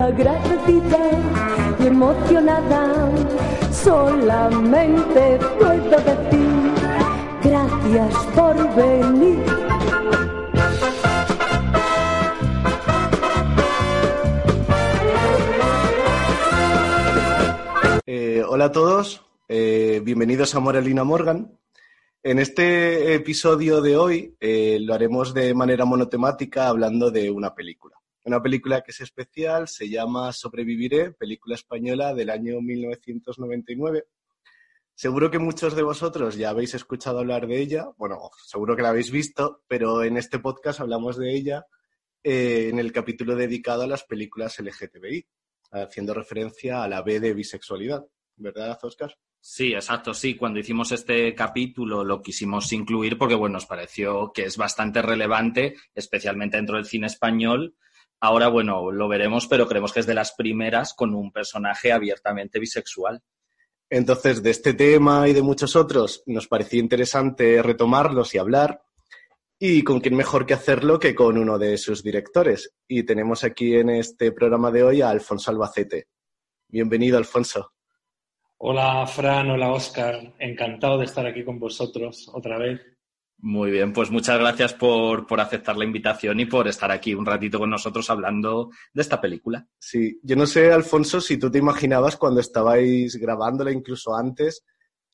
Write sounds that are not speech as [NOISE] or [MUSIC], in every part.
Agradecida y emocionada, solamente puedo decir gracias por venir. Eh, hola a todos, eh, bienvenidos a Morelina Morgan. En este episodio de hoy eh, lo haremos de manera monotemática hablando de una película. Una película que es especial, se llama Sobreviviré, película española del año 1999. Seguro que muchos de vosotros ya habéis escuchado hablar de ella, bueno, seguro que la habéis visto, pero en este podcast hablamos de ella eh, en el capítulo dedicado a las películas LGTBI, haciendo referencia a la B de bisexualidad, ¿verdad, Oscar? Sí, exacto, sí. Cuando hicimos este capítulo lo quisimos incluir porque, bueno, nos pareció que es bastante relevante, especialmente dentro del cine español, Ahora, bueno, lo veremos, pero creemos que es de las primeras con un personaje abiertamente bisexual. Entonces, de este tema y de muchos otros, nos parecía interesante retomarlos y hablar. Y con quién mejor que hacerlo que con uno de sus directores. Y tenemos aquí en este programa de hoy a Alfonso Albacete. Bienvenido, Alfonso. Hola, Fran, hola, Oscar. Encantado de estar aquí con vosotros otra vez. Muy bien, pues muchas gracias por, por, aceptar la invitación y por estar aquí un ratito con nosotros hablando de esta película. Sí, yo no sé, Alfonso, si tú te imaginabas cuando estabais grabándola, incluso antes,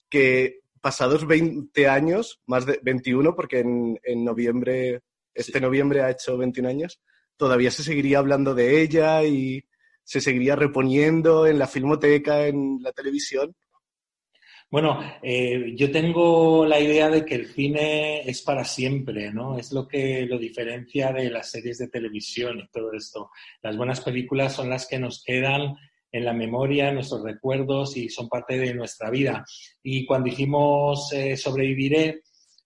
que pasados 20 años, más de 21, porque en, en noviembre, este sí. noviembre ha hecho 21 años, todavía se seguiría hablando de ella y se seguiría reponiendo en la filmoteca, en la televisión. Bueno, eh, yo tengo la idea de que el cine es para siempre, ¿no? Es lo que lo diferencia de las series de televisión y todo esto. Las buenas películas son las que nos quedan en la memoria, en nuestros recuerdos y son parte de nuestra vida. Y cuando hicimos eh, Sobreviviré,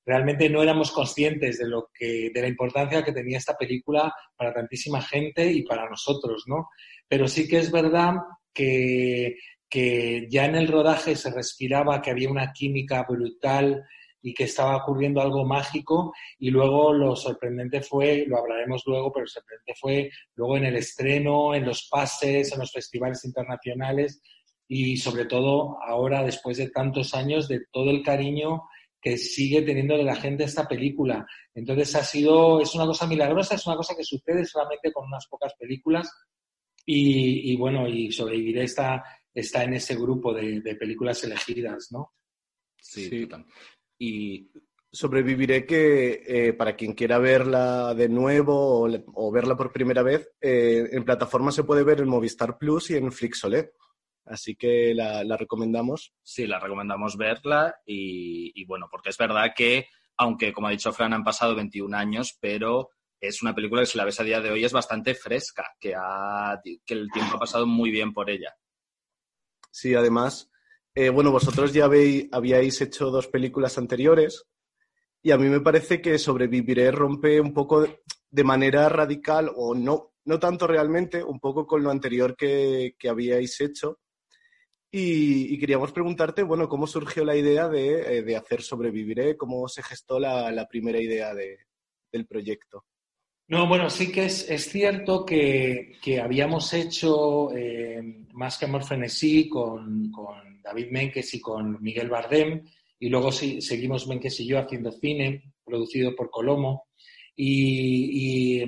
realmente no éramos conscientes de lo que, de la importancia que tenía esta película para tantísima gente y para nosotros, ¿no? Pero sí que es verdad que que ya en el rodaje se respiraba que había una química brutal y que estaba ocurriendo algo mágico y luego lo sorprendente fue, lo hablaremos luego, pero lo sorprendente fue luego en el estreno, en los pases, en los festivales internacionales y sobre todo ahora después de tantos años de todo el cariño que sigue teniendo de la gente esta película. Entonces ha sido, es una cosa milagrosa, es una cosa que sucede solamente con unas pocas películas y, y bueno, y sobreviviré esta, está en ese grupo de, de películas elegidas, ¿no? Sí, sí. Y sobreviviré que eh, para quien quiera verla de nuevo o, o verla por primera vez, eh, en plataforma se puede ver en Movistar Plus y en Flixolé. Así que la, la, recomendamos. Sí, la recomendamos verla y, y, bueno, porque es verdad que, aunque como ha dicho Fran, han pasado 21 años, pero es una película que si la ves a día de hoy es bastante fresca, que, ha, que el tiempo ha pasado muy bien por ella. Sí, además, eh, bueno, vosotros ya habéis, habíais hecho dos películas anteriores y a mí me parece que Sobreviviré rompe un poco de manera radical, o no, no tanto realmente, un poco con lo anterior que, habíais hecho. Y, y, queríamos preguntarte, bueno, ¿cómo surgió la idea de, eh, de hacer Sobreviviré? ¿Cómo se gestó la, la primera idea de, del proyecto? No, bueno, sí que es, cierto que, habíamos hecho eh, Más que Amor Frenesí con, David Menkes y con Miguel Bardem, y luego sí, seguimos Menkes y yo haciendo cine, producido por Colomo. Y,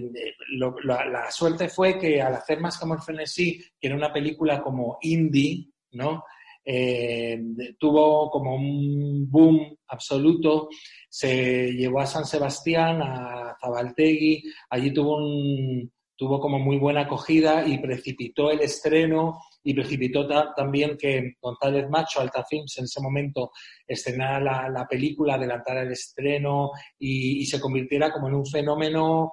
la, la, suerte fue que al hacer Más que Amor Frenesí, que era una película como indie, ¿no? Eh, tuvo como un boom absoluto, se llevó a San Sebastián, a Zabaltegui, allí tuvo, un, tuvo como muy buena acogida y precipitó el estreno y precipitó ta también que González Macho, Alta Films, en ese momento estrenara la, la película, adelantara el estreno y, se convirtiera como en un fenómeno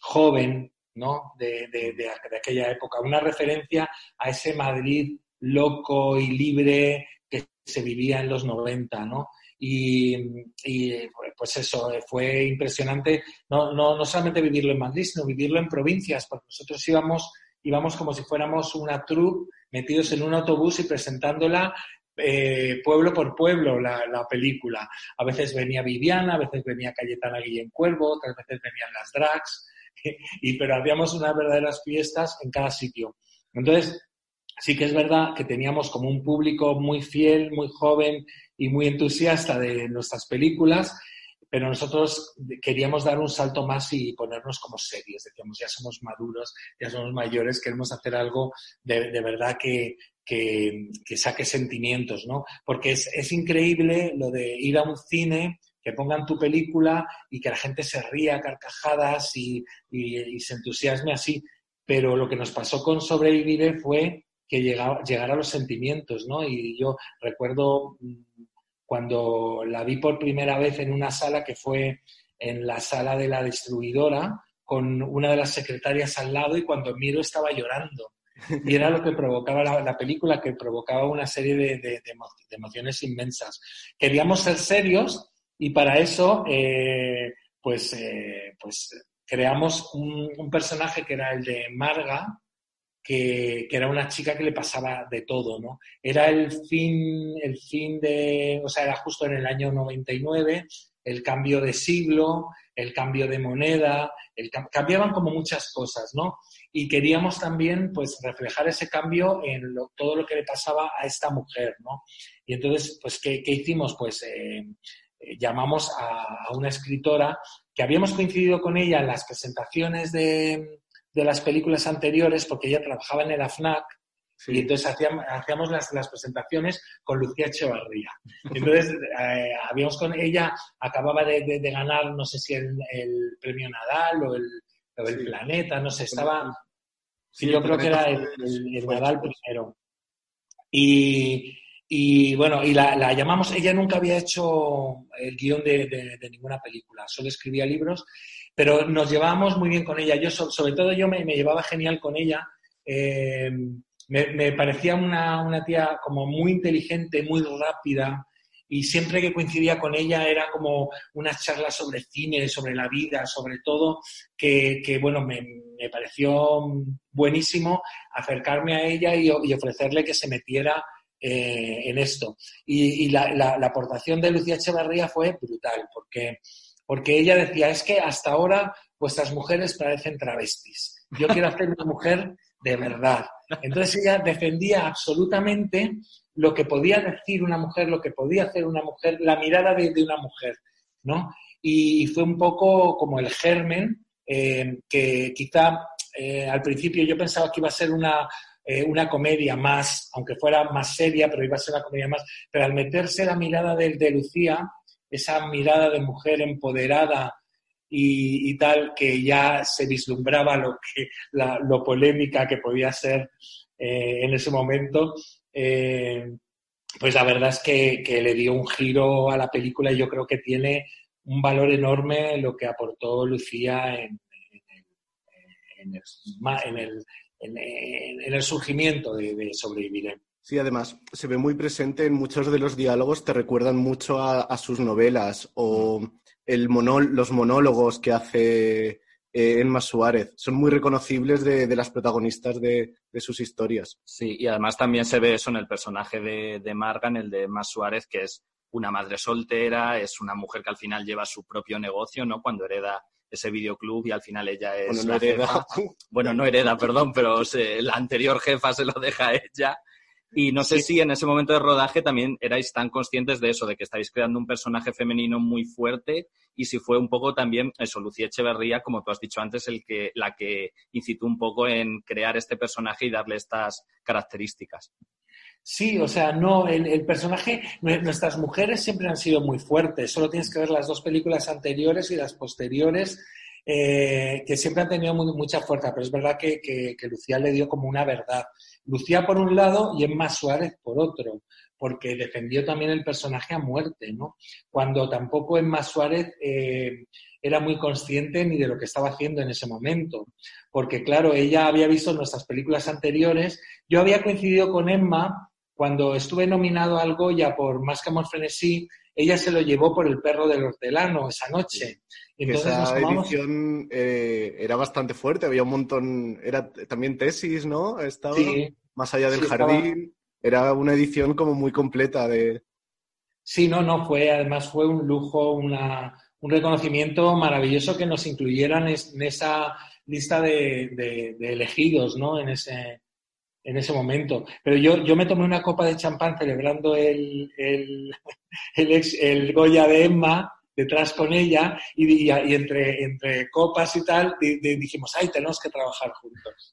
joven ¿no? De, de, aquella época, una referencia a ese Madrid loco y libre que se vivía en los 90, ¿no? Y, pues eso, fue impresionante, no, no, no, solamente vivirlo en Madrid, sino vivirlo en provincias, porque nosotros íbamos, íbamos como si fuéramos una troupe metidos en un autobús y presentándola eh, pueblo por pueblo la, la, película. A veces venía Viviana, a veces venía Cayetana Guillén Cuervo, otras veces venían las drags, [LAUGHS] y, pero hacíamos unas verdaderas fiestas en cada sitio. Entonces, sí que es verdad que teníamos como un público muy fiel, muy joven y muy entusiasta de nuestras películas, pero nosotros queríamos dar un salto más y ponernos como serios. Decíamos, ya somos maduros, ya somos mayores, queremos hacer algo de, de verdad que, que, que, saque sentimientos, ¿no? Porque es, es increíble lo de ir a un cine que pongan tu película y que la gente se ría carcajadas y, y, se entusiasme así. Pero lo que nos pasó con Sobrevivir fue que llegara a los sentimientos, ¿no? Y yo recuerdo mm, cuando la vi por primera vez en una sala que fue en la sala de la distribuidora con una de las secretarias al lado y cuando miro estaba llorando. Y era lo que provocaba la, película, que provocaba una serie de, de, emociones inmensas. Queríamos ser serios, y para eso, eh, pues, eh, pues creamos un, personaje que era el de Marga, que, era una chica que le pasaba de todo, ¿no? Era el fin, el fin de, o sea, era justo en el año 99, el cambio de siglo, el cambio de moneda, el, cambiaban como muchas cosas, ¿no? Y queríamos también, pues, reflejar ese cambio en todo lo que le pasaba a esta mujer, ¿no? Y entonces, pues, ¿qué, hicimos? Pues, eh, eh, llamamos a, una escritora que habíamos coincidido con ella en las presentaciones de, las películas anteriores, porque ella trabajaba en el AFNAC, Y entonces hacíamos, hacíamos las, las, presentaciones con Lucía Echevarría. Entonces, [LAUGHS] eh, habíamos con ella, acababa de, ganar, no sé si el, premio Nadal o el, el Planeta, no sé, estaba. Sí, yo creo que era el, el Nadal primero. Y, y bueno, y la, llamamos, ella nunca había hecho el guion de, ninguna película, solo escribía libros, pero nos llevábamos muy bien con ella. Yo, sobre todo yo me, llevaba genial con ella. Eh, me, parecía una, una, tía como muy inteligente, muy rápida, y siempre que coincidía con ella era como unas charlas sobre cine, sobre la vida, sobre todo, que, que bueno, me, me, pareció buenísimo acercarme a ella y, ofrecerle que se metiera eh, en esto. Y, la, aportación de Lucía Echevarría fue brutal, porque, porque ella decía, es que hasta ahora vuestras mujeres parecen travestis. Yo quiero hacer una mujer de verdad. Entonces ella defendía absolutamente lo que podía decir una mujer, lo que podía hacer una mujer, la mirada de, una mujer, ¿no? Y, fue un poco como el germen eh, que quizá eh, al principio yo pensaba que iba a ser una, eh, una comedia más, aunque fuera más seria, pero iba a ser una comedia más, pero al meterse la mirada de, de Lucía, esa mirada de mujer empoderada y, tal, que ya se vislumbraba lo, que, la, polémica que podía ser eh, en ese momento, eh, pues la verdad es que, le dio un giro a la película y yo creo que tiene un valor enorme lo que aportó Lucía en, el, en, el surgimiento de, Sobrevivir. Sí, además, se ve muy presente en muchos de los diálogos, te recuerdan mucho a, sus novelas o el los monólogos que hace eh, Emma Suárez. Son muy reconocibles de, las protagonistas de, sus historias. Sí, y además también se ve eso en el personaje de, de Marga, el de Emma Suárez, que es una madre soltera, es una mujer que al final lleva su propio negocio, ¿no? Cuando hereda ese videoclub y al final ella es bueno, no hereda. Bueno, no hereda, perdón, pero la anterior jefa se lo deja a ella. Y no sé si en ese momento de rodaje también erais tan conscientes de eso, de que estáis creando un personaje femenino muy fuerte y si fue un poco también eso, Lucía Echeverría, como tú has dicho antes, el que, la que incitó un poco en crear este personaje y darle estas características. Sí, o sea, no, el, personaje, nuestras mujeres siempre han sido muy fuertes, solo tienes que ver las dos películas anteriores y las posteriores, eh, que siempre han tenido mucha fuerza, pero es verdad que, Lucía le dio como una verdad. Lucía por un lado y Emma Suárez por otro, porque defendió también el personaje a muerte, ¿no? Cuando tampoco Emma Suárez eh, era muy consciente ni de lo que estaba haciendo en ese momento, porque claro, ella había visto nuestras películas anteriores. Yo había coincidido con Emma cuando estuve nominado al Goya por Más que amor frenesí, ella se lo llevó por el perro del hortelano esa noche. Entonces esa edición eh, era bastante fuerte, había un montón, era también tesis, ¿no? Estaba más allá del jardín, era una edición como muy completa de... Sí, no, no, fue, además fue un lujo, una, un reconocimiento maravilloso que nos incluyeran en esa lista de, elegidos, ¿no? En ese, en ese momento. Pero yo, yo me tomé una copa de champán celebrando el, el, [LAUGHS] el, Goya de Emma detrás con ella y, y, entre, entre copas y tal dijimos, ay, tenemos que trabajar juntos.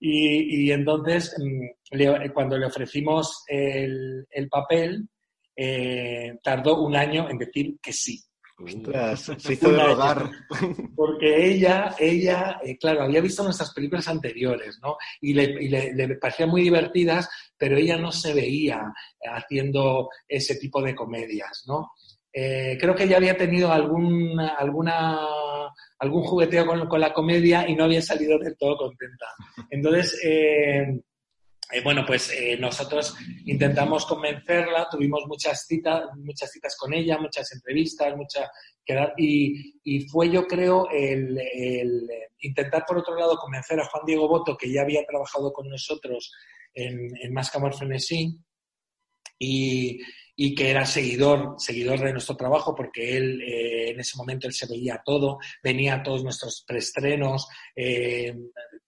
Y, y entonces, mm, cuando le ofrecimos el, el papel, eh, tardó un año en decir que sí [LAUGHS] se hizo de rogar. Porque ella, ella eh, claro, había visto nuestras películas anteriores, ¿no? Y, le, le, parecían muy divertidas, pero ella no se veía haciendo ese tipo de comedias, ¿no? Eh, creo que ella había tenido algún, alguna, algún jugueteo con, con, la comedia y no había salido del todo contenta. Entonces, eh, eh, bueno, pues eh, nosotros intentamos convencerla, tuvimos muchas citas, muchas citas con ella, muchas entrevistas, mucha y, y fue yo creo el, intentar por otro lado convencer a Juan Diego Boto, que ya había trabajado con nosotros en, en Más que Frenesí, y, y que era seguidor, seguidor de nuestro trabajo, porque él eh, en ese momento él se veía todo, venía a todos nuestros preestrenos, eh,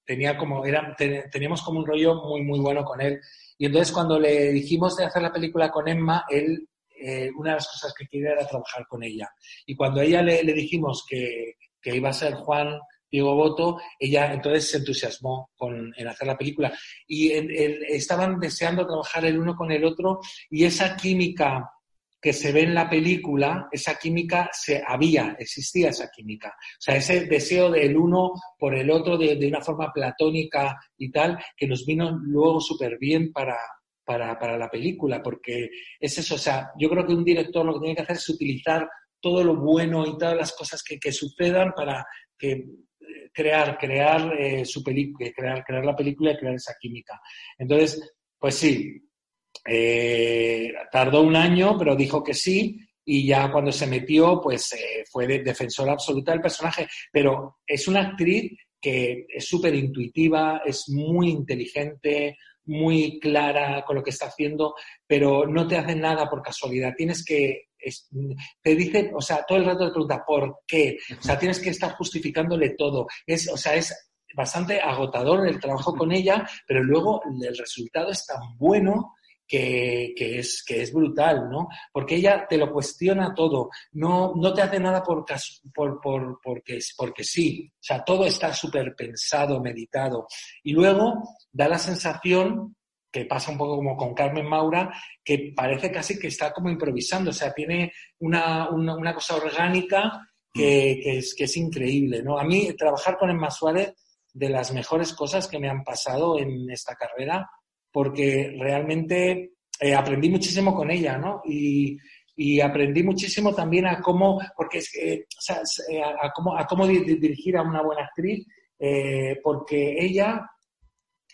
tenía como, era, teníamos como un rollo muy, muy bueno con él. Y entonces cuando le dijimos de hacer la película con Emma, él, eh, una de las cosas que quería era trabajar con ella. Y cuando a ella le, le dijimos que, que, iba a ser Juan Diego Boto, ella entonces se entusiasmó con, en hacer la película. Y estaban deseando trabajar el uno con el otro y esa química que se ve en la película, esa química se había, existía esa química. O sea, ese deseo del uno por el otro de, una forma platónica y tal, que nos vino luego súper bien para, para, la película, porque es eso, o sea, yo creo que un director lo que tiene que hacer es utilizar todo lo bueno y todas las cosas que, que sucedan para que crear, crear eh, su película, crear, crear la película y crear esa química. Entonces, pues sí, eh, tardó un año, pero dijo que sí, y ya cuando se metió, pues eh, fue defensora absoluta del personaje. Pero es una actriz que es súper intuitiva, es muy inteligente, muy clara con lo que está haciendo, pero no te hace nada por casualidad. Tienes que te dice, o sea, todo el rato te pregunta por qué. O sea, tienes que estar justificándole todo. Es, o sea, es bastante agotador el trabajo con ella, pero luego el resultado es tan bueno que, es, que es brutal, ¿no? Porque ella te lo cuestiona todo, no, no te hace nada por, por, por, porque, porque sí, o sea, todo está súper pensado, meditado. Y luego da la sensación que pasa un poco como con Carmen Maura, que parece casi que está como improvisando, o sea, tiene una, una, cosa orgánica que, que, es, que es increíble, ¿no? A mí trabajar con Emma Suárez, de las mejores cosas que me han pasado en esta carrera, porque realmente eh, aprendí muchísimo con ella, ¿no? Y, aprendí muchísimo también a cómo, porque es, o sea, eh, a, cómo, a cómo dirigir a una buena actriz, eh, porque ella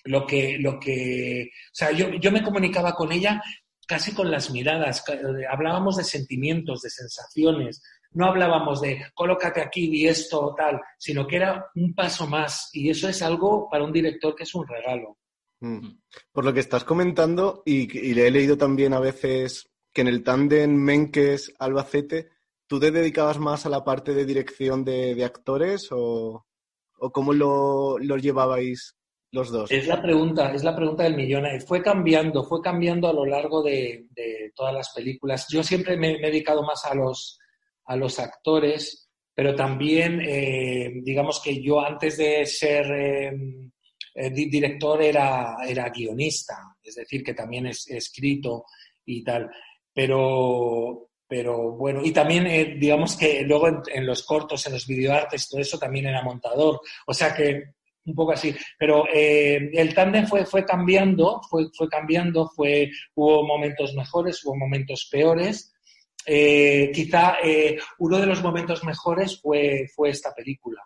lo que, lo que, o sea, yo, yo me comunicaba con ella casi con las miradas, hablábamos de sentimientos, de sensaciones, no hablábamos de colócate aquí y esto o tal, sino que era un paso más y eso es algo para un director que es un regalo. Mm. Por lo que estás comentando, y, le he leído también a veces que en el tándem Menkes-Albacete, ¿tú te dedicabas más a la parte de dirección de, actores o, cómo lo, llevabais los dos? Es la pregunta, es la pregunta del millón. Fue cambiando, fue cambiando a lo largo de, todas las películas. Yo siempre me, he dedicado más a los, a los actores, pero también, eh, digamos que yo antes de ser... Eh, el eh, director era, era guionista, es decir, que también es escrito y tal. Pero, pero bueno, y también eh, digamos que luego en, los cortos, en los videoartes, todo eso también era montador. O sea que un poco así. Pero eh, el tándem fue, fue cambiando, fue, fue cambiando, fue, hubo momentos mejores, hubo momentos peores. quizá uno de los momentos mejores fue, fue esta película.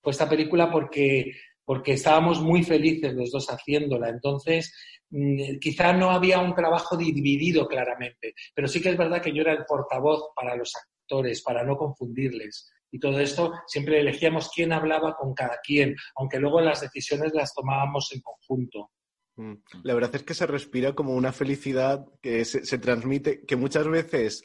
Fue esta película porque porque estábamos muy felices los dos haciéndola. Entonces, mm, quizá no había un trabajo dividido claramente, pero sí que es verdad que yo era el portavoz para los actores, para no confundirles. Y todo esto siempre elegíamos quién hablaba con cada quien, aunque luego las decisiones las tomábamos en conjunto. Mm. La verdad es que se respira como una felicidad que se, transmite, que muchas veces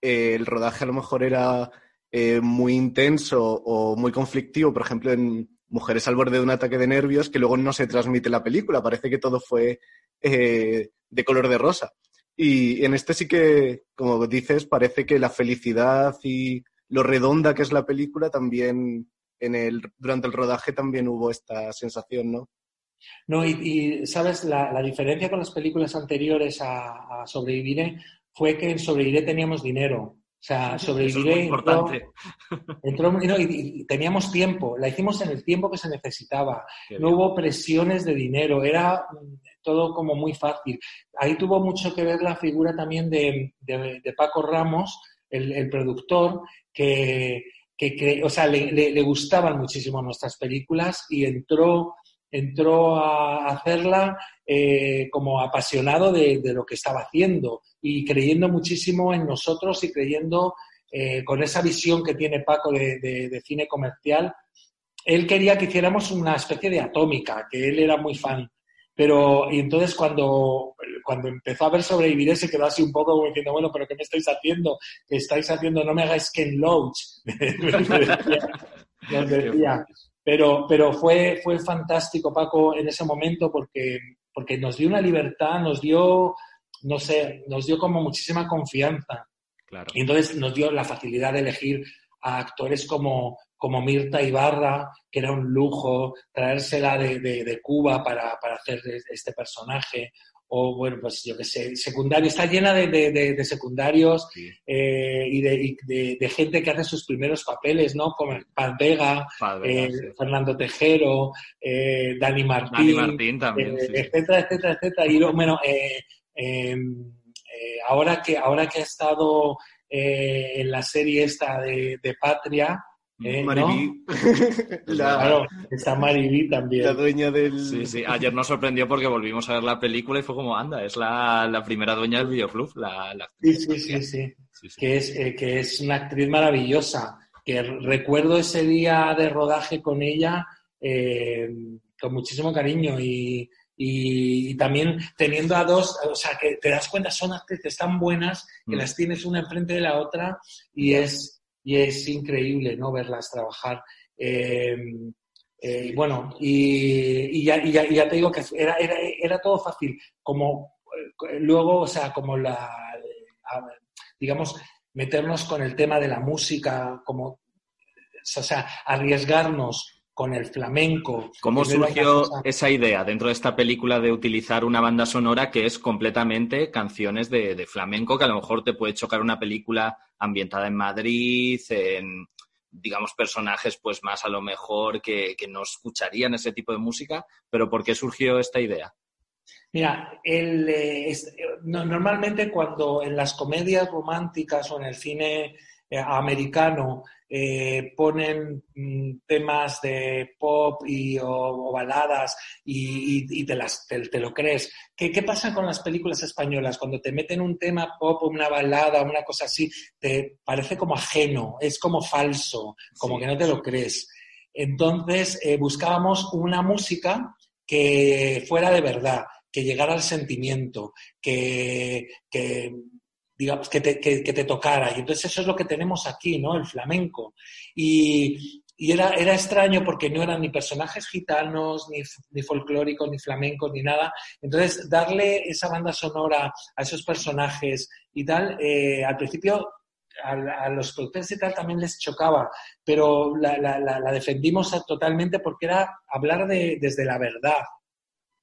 eh, el rodaje a lo mejor era eh, muy intenso o muy conflictivo, por ejemplo, en Mujeres al borde de un ataque de nervios, que luego no se transmite la película, parece que todo fue eh, de color de rosa. Y en este sí que, como dices, parece que la felicidad y lo redonda que es la película también en el, durante el rodaje también hubo esta sensación, ¿no? No, y, sabes, la, diferencia con las películas anteriores a, a Sobreviviré fue que en Sobreviviré teníamos dinero. O sea, [LAUGHS] Sobreviviré. importante. Entró, y, teníamos tiempo, la hicimos en el tiempo que se necesitaba. no hubo presiones de dinero, era todo como muy fácil. Ahí tuvo mucho que ver la figura también de, Paco Ramos, el, productor, que, que, o sea, le, le, gustaban muchísimo nuestras películas y entró entró a hacerla eh, como apasionado de, lo que estaba haciendo y creyendo muchísimo en nosotros y creyendo eh, con esa visión que tiene Paco de, cine comercial. Él quería que hiciéramos una especie de atómica, que él era muy fan. Pero, y entonces cuando, cuando empezó a ver sobrevivir se quedó así un poco como diciendo, bueno, pero ¿qué me estáis haciendo? ¿Qué estáis haciendo? No me hagáis Ken Loach. Nos decía. Pero, pero fue, fue fantástico, Paco, en ese momento porque, porque nos dio una libertad, nos dio, no sé, nos dio como muchísima confianza. Claro. Y entonces nos dio la facilidad de elegir a actores como, como Mirta Ibarra, que era un lujo, traérsela de, de, de Cuba para, para, hacer este personaje, o bueno, pues yo qué sé, secundario, está llena de, de, secundarios eh, y, de, gente que hace sus primeros papeles, ¿no? Como Paz Vega, eh, Fernando Tejero, eh, Dani Martín, Martín también, etcétera, etcétera, etcétera. Y bueno, em, ahora, que, ahora que ha estado en la serie esta de Patria, ¿Eh? Maribí. [LAUGHS] Claro, está Maribí también. La dueña del. Sí, sí. Ayer nos sorprendió porque volvimos a ver la película y fue como, anda, es la, la primera dueña del videoclub. La, la... Sí, sí, sí, sí, Que, es, eh, que es una actriz maravillosa. Que recuerdo ese día de rodaje con ella eh, con muchísimo cariño y, y, también teniendo a dos, o sea, que te das cuenta, son actrices tan buenas que mm. las tienes una enfrente de la otra y es y es increíble ¿no? verlas trabajar. Eh, eh, bueno, y, ya, te digo que era, era, todo fácil, como eh, luego, o sea, como la, digamos, meternos con el tema de la música, como, o sea, arriesgarnos con el flamenco. ¿Cómo surgió esa idea dentro de esta película de utilizar una banda sonora que es completamente canciones de, de flamenco, que a lo mejor te puede chocar una película ambientada en Madrid, en, digamos, personajes pues más a lo mejor que, no escucharían ese tipo de música, pero ¿por qué surgió esta idea? Mira, el, eh, normalmente cuando en las comedias románticas o en el cine eh, americano eh, ponen mm, temas de pop y, o, baladas y, te, las, te, lo crees. ¿Qué, ¿Qué, pasa con las películas españolas? Cuando te meten un tema pop o una balada, una cosa así, te parece como ajeno, es como falso, como que no te lo crees. Entonces eh, buscábamos una música que fuera de verdad, que llegara al sentimiento, que, que digamos, que te, que, te, tocara. Y entonces eso es lo que tenemos aquí, ¿no? El flamenco. Y, y era, era, extraño porque no eran ni personajes gitanos, ni, ni, folclóricos, ni flamencos, ni nada. Entonces, darle esa banda sonora a esos personajes y tal, eh, al principio a, los productores y tal también les chocaba, pero la, la, la defendimos totalmente porque era hablar de, desde la verdad,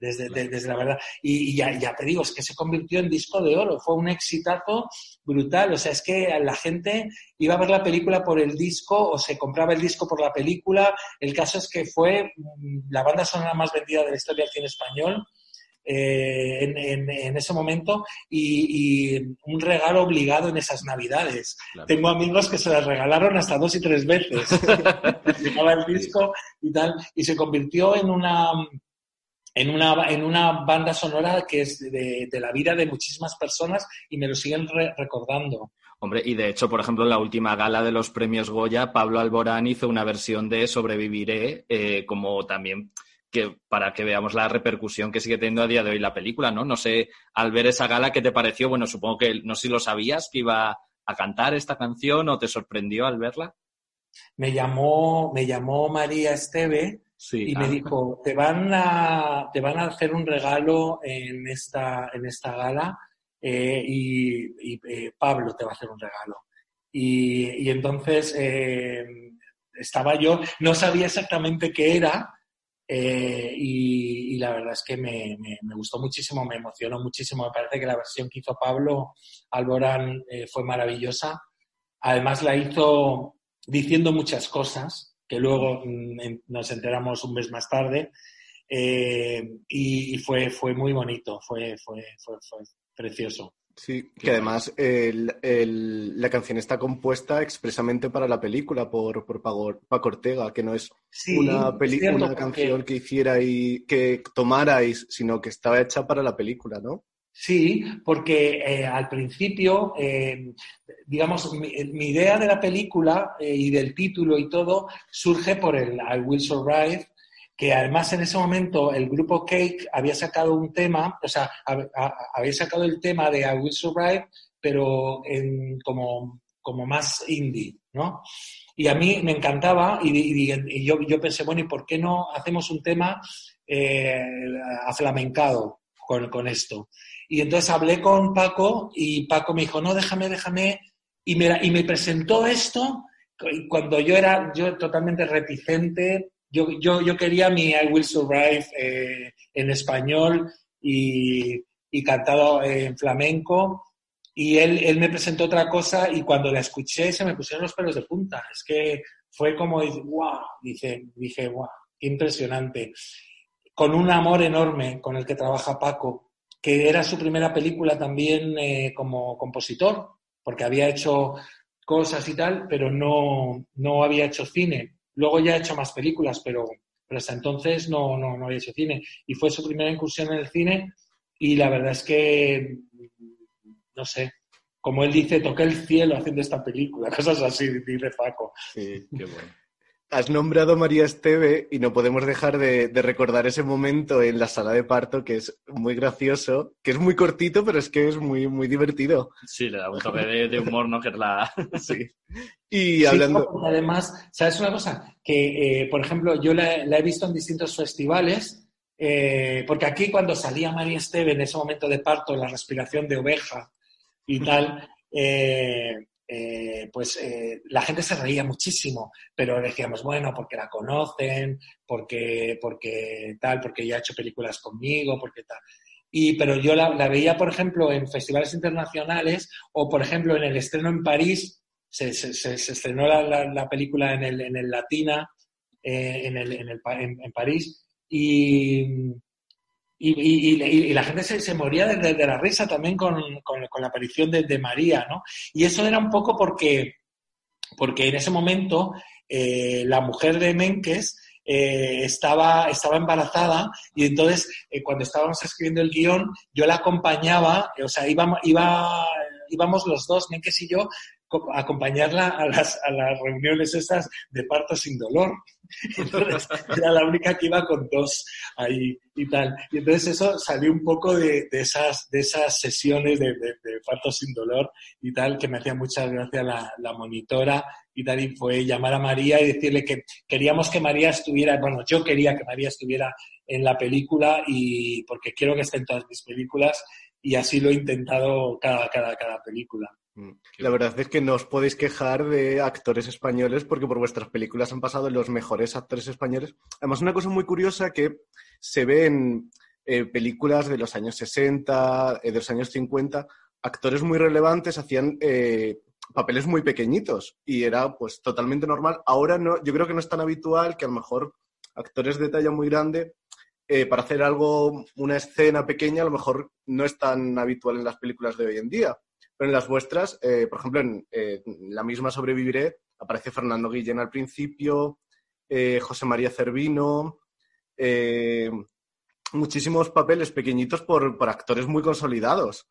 desde, desde la verdad. Y, ya, ya, te digo, es que se convirtió en disco de oro, fue un exitazo brutal. O sea, es que la gente iba a ver la película por el disco o se compraba el disco por la película. El caso es que fue mm, la banda sonora más vendida de la historia del cine español. eh, en, ese momento y, un regalo obligado en esas navidades. Tengo amigos que se las regalaron hasta dos y tres veces. [LAUGHS] Llegaba el disco y tal, y se convirtió en una en una, en una banda sonora que es de, la vida de muchísimas personas y me lo siguen recordando. Hombre, y de hecho, por ejemplo, en la última gala de los premios Goya, Pablo Alborán hizo una versión de Sobreviviré, eh, como también que para que veamos la repercusión que sigue teniendo a día de hoy la película, ¿no? No sé, al ver esa gala, ¿qué te pareció? Bueno, supongo que no sé si lo sabías que iba a cantar esta canción o te sorprendió al verla. Me llamó, me llamó María Esteve y me dijo, te van, a, te van a hacer un regalo en esta, en esta gala eh, y, eh, Pablo te va a hacer un regalo. Y, entonces eh, estaba yo, no sabía exactamente qué era y, la verdad es que me, me, gustó muchísimo, me emocionó muchísimo. Me parece que la versión que hizo Pablo Alborán fue maravillosa. Además la hizo diciendo muchas cosas que luego mm, nos enteramos un mes más tarde. Eh, y, fue, fue muy bonito, fue, fue, fue, precioso. Sí, que además la canción está compuesta expresamente para la película por, por Paco Ortega, que no es una, una canción que hiciera y que tomarais, sino que estaba hecha para la película, ¿no? Sí, porque eh, al principio, eh, digamos, mi, idea de la película eh, y del título y todo surge por el I Will Survive, que además en ese momento el grupo Cake había sacado un tema, o sea, había sacado el tema de I Will Survive, pero en, como, como más indie, ¿no? Y a mí me encantaba y, yo, yo, pensé, bueno, ¿y por qué no hacemos un tema aflamencado con, con esto? Y entonces hablé con Paco y Paco me dijo, no, déjame, déjame. Y me, y me presentó esto cuando yo era yo totalmente reticente. Yo, yo, yo quería mi I Will Survive eh, en español y, y, cantado en flamenco. Y él, él me presentó otra cosa y cuando la escuché se me pusieron los pelos de punta. Es que fue como, wow, dije, dije, wow, qué impresionante. Con un amor enorme con el que trabaja Paco, que era su primera película también eh, como compositor, porque había hecho cosas y tal, pero no, no había hecho cine. Luego ya ha hecho más películas, pero, pero hasta entonces no, no, no había hecho cine. Y fue su primera incursión en el cine y la verdad es que, no sé, como él dice, toqué el cielo haciendo esta película, [LAUGHS] cosas así, dice Paco. Sí, qué bueno has nombrado a María Esteve y no podemos dejar de, recordar ese momento en la sala de parto que es muy gracioso, que es muy cortito, pero es que es muy, muy divertido. Sí, le da un toque de, humor, ¿no? Que es la... [LAUGHS] sí. Y hablando... además, ¿sabes una cosa? Que, eh, por ejemplo, yo la, he visto en distintos festivales, eh, porque aquí cuando salía María Esteve en ese momento de parto, la respiración de oveja y tal, [LAUGHS] eh, eh, pues eh, la gente se reía muchísimo, pero decíamos, bueno, porque la conocen, porque, porque tal, porque ella ha hecho películas conmigo, porque tal. Y, pero yo la, veía, por ejemplo, en festivales internacionales o, por ejemplo, en el estreno en París, se, se, estrenó la, la, película en el, en el Latina, eh, en, el, en, el, en París, y, y, la gente se, moría de, la risa también con, la aparición de, María, ¿no? Y eso era un poco porque, porque en ese momento eh, la mujer de Menkes eh, estaba, estaba embarazada y entonces eh, cuando estábamos escribiendo el guion yo la acompañaba, o sea, íbamos, iba, íbamos los dos, Menkes y yo, acompañarla a las, a las reuniones estas de parto sin dolor. [LAUGHS] Entonces, era la única que iba con dos ahí y tal. Y entonces eso salió un poco de, de esas, de esas sesiones de, parto sin dolor y tal, que me hacía mucha gracia la, la, monitora y tal, y fue llamar a María y decirle que queríamos que María estuviera, bueno, yo quería que María estuviera en la película y porque quiero que esté en todas mis películas y así lo he intentado cada, cada, cada película. Mm. La verdad es que no os podéis quejar de actores españoles porque por vuestras películas han pasado los mejores actores españoles. Además, una cosa muy curiosa que se ve en eh, películas de los años 60, eh, de los años 50, actores muy relevantes hacían eh, papeles muy pequeñitos y era pues totalmente normal. Ahora no, yo creo que no es tan habitual que a lo mejor actores de talla muy grande eh, para hacer algo, una escena pequeña, a lo mejor no es tan habitual en las películas de hoy en día. Pero en las vuestras, eh, por ejemplo, en la misma Sobreviviré, aparece Fernando Guillén al principio, José María Cervino, muchísimos papeles pequeñitos por, actores muy consolidados.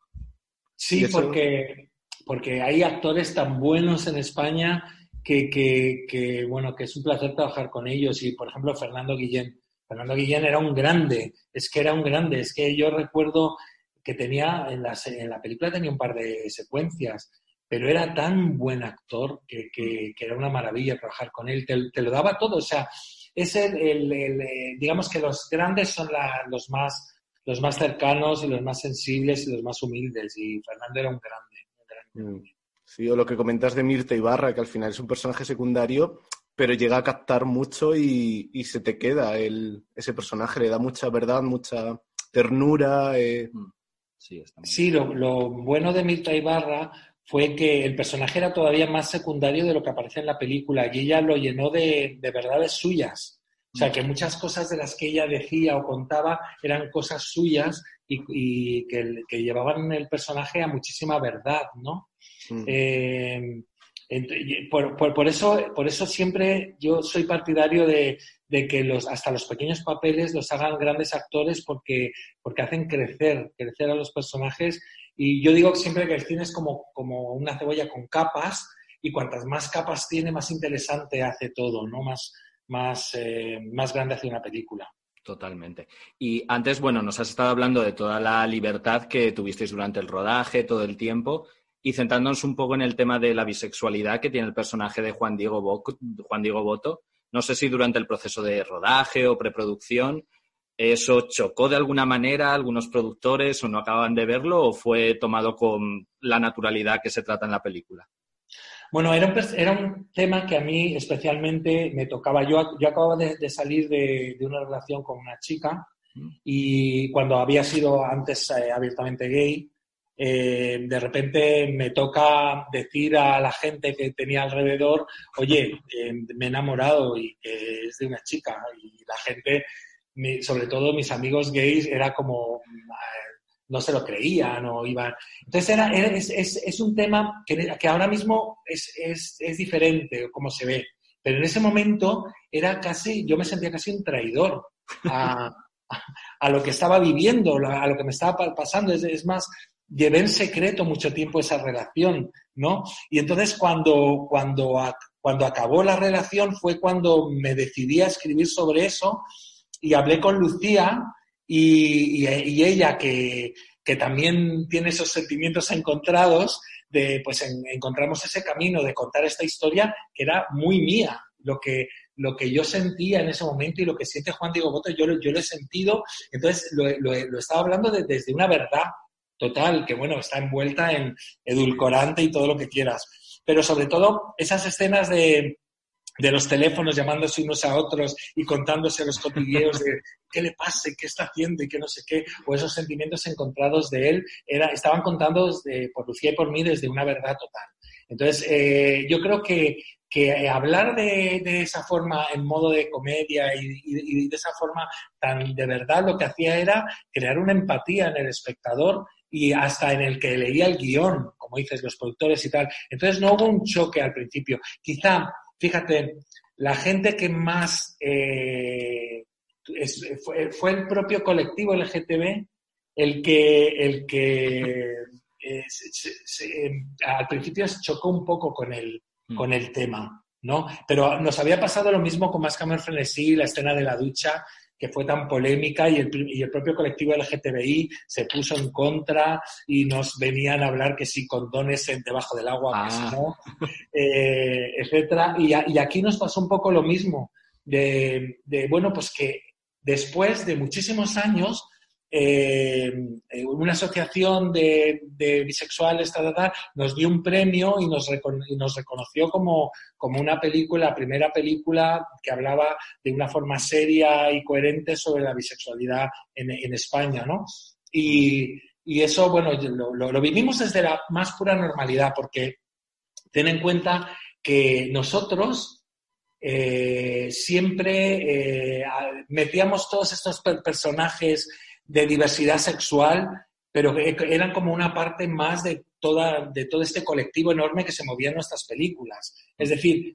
Sí, porque, porque hay actores tan buenos en España que, que, bueno, que es un placer trabajar con ellos. Y, por ejemplo, Fernando Guillén. Fernando Guillén era un grande, es que era un grande. Es que yo recuerdo que tenía, en la, en la película tenía un par de secuencias, pero era tan buen actor que, que era una maravilla trabajar con él. Te, te, lo daba todo. O sea, es el, eh, digamos que los grandes son los, más, los más cercanos y los más sensibles y los más humildes. Y Fernando era un grande. Mm. Sí, o lo que comentas de Mirta Ibarra, que al final es un personaje secundario, pero llega a captar mucho y, se te queda el, ese personaje, le da mucha verdad, mucha ternura. Eh. Mm. Sí, sí lo, lo, bueno de Mirta Ibarra fue que el personaje era todavía más secundario de lo que aparece en la película y ella lo llenó de, verdades suyas. O sea, que muchas cosas de las que ella decía o contaba eran cosas suyas y, que, llevaban el personaje a muchísima verdad, ¿no? Mm. Eh, por, eso, siempre yo soy partidario de, que los, hasta los pequeños papeles los hagan grandes actores porque, porque hacen crecer, crecer a los personajes y yo digo siempre que el cine es como, como una cebolla con capas y cuantas más capas tiene, más interesante hace todo, ¿no? Más, más, eh, más grande hace una película. Totalmente. Y antes, bueno, nos has estado hablando de toda la libertad que tuvisteis durante el rodaje, todo el tiempo, y centrándonos un poco en el tema de la bisexualidad que tiene el personaje de Juan Diego, Juan Diego Boto. No sé si durante el proceso de rodaje o preproducción ¿Eso chocó de alguna manera a algunos productores o no acaban de verlo o fue tomado con la naturalidad que se trata en la película? Bueno, era un, era un tema que a mí especialmente me tocaba. Yo, yo acababa de, salir de, una relación con una chica mm. y cuando había sido antes eh, abiertamente gay, eh, de repente me toca decir a la gente que tenía alrededor, oye, eh, me he enamorado y que es de una chica. Y la gente sobre todo mis amigos gays, era como, no se lo creían o iban. Entonces, era, es, es, un tema que, que ahora mismo es, es, diferente como se ve, pero en ese momento era casi, yo me sentía casi un traidor a, a lo que estaba viviendo, a lo que me estaba pasando. Es, es más, llevé en secreto mucho tiempo esa relación, ¿no? Y entonces cuando, cuando, cuando acabó la relación fue cuando me decidí a escribir sobre eso y hablé con Lucía y, ella, que, también tiene esos sentimientos encontrados, de, pues encontramos ese camino de contar esta historia que era muy mía, lo que, lo que yo sentía en ese momento y lo que siente Juan Diego Boto, yo, yo lo he sentido, entonces lo, lo, estaba hablando desde una verdad total, que bueno, está envuelta en edulcorante y todo lo que quieras. Pero sobre todo esas escenas de, de los teléfonos llamándose unos a otros y contándose los cotilleos de [LAUGHS] qué le pasa qué está haciendo y qué no sé qué, o esos sentimientos encontrados de él, era, estaban contados por Lucía y por mí desde una verdad total. Entonces, eh, yo creo que, que hablar de, de, esa forma en modo de comedia y, y, de esa forma tan de verdad lo que hacía era crear una empatía en el espectador y hasta en el que leía el guion, como dices, los productores y tal. Entonces no hubo un choque al principio. Quizá Fíjate, la gente que más eh, fue, el propio colectivo LGTB el que, el que eh, al principio se chocó un poco con el, mm. con el tema, ¿no? Pero nos había pasado lo mismo con Más Camer Frenesí, la escena de la ducha, que fue tan polémica y el, y el, propio colectivo LGTBI se puso en contra y nos venían a hablar que si condones debajo del agua, que si ah. no, eh, etcétera. Y, y, aquí nos pasó un poco lo mismo, de, de, bueno, pues que después de muchísimos años eh, eh, una asociación de, bisexuales nos dio un premio y nos, reconoció como, una película, la primera película que hablaba de una forma seria y coherente sobre la bisexualidad en, España, ¿no? Y, eso, bueno, lo, vivimos desde la más pura normalidad, porque ten en cuenta que nosotros eh, siempre metíamos todos estos personajes de diversidad sexual, pero eran como una parte más de, toda, de todo este colectivo enorme que se movía en nuestras películas. Es decir,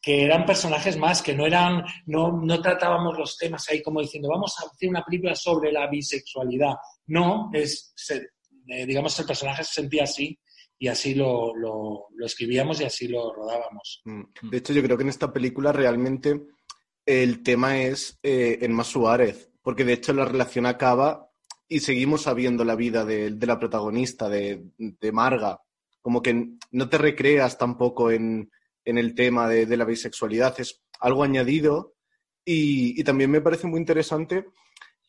que eran personajes más, que no eran, no, no tratábamos los temas ahí como diciendo, vamos a hacer una película sobre la bisexualidad. No, es, eh, digamos, el personaje se sentía así y así lo, lo, escribíamos y así lo rodábamos. Mm. De hecho, yo creo que en esta película realmente el tema es eh, en más Suárez, porque de hecho la relación acaba y seguimos sabiendo la vida de, la protagonista, de, Marga. Como que no te recreas tampoco en, el tema de, la bisexualidad, es algo añadido y, y también me parece muy interesante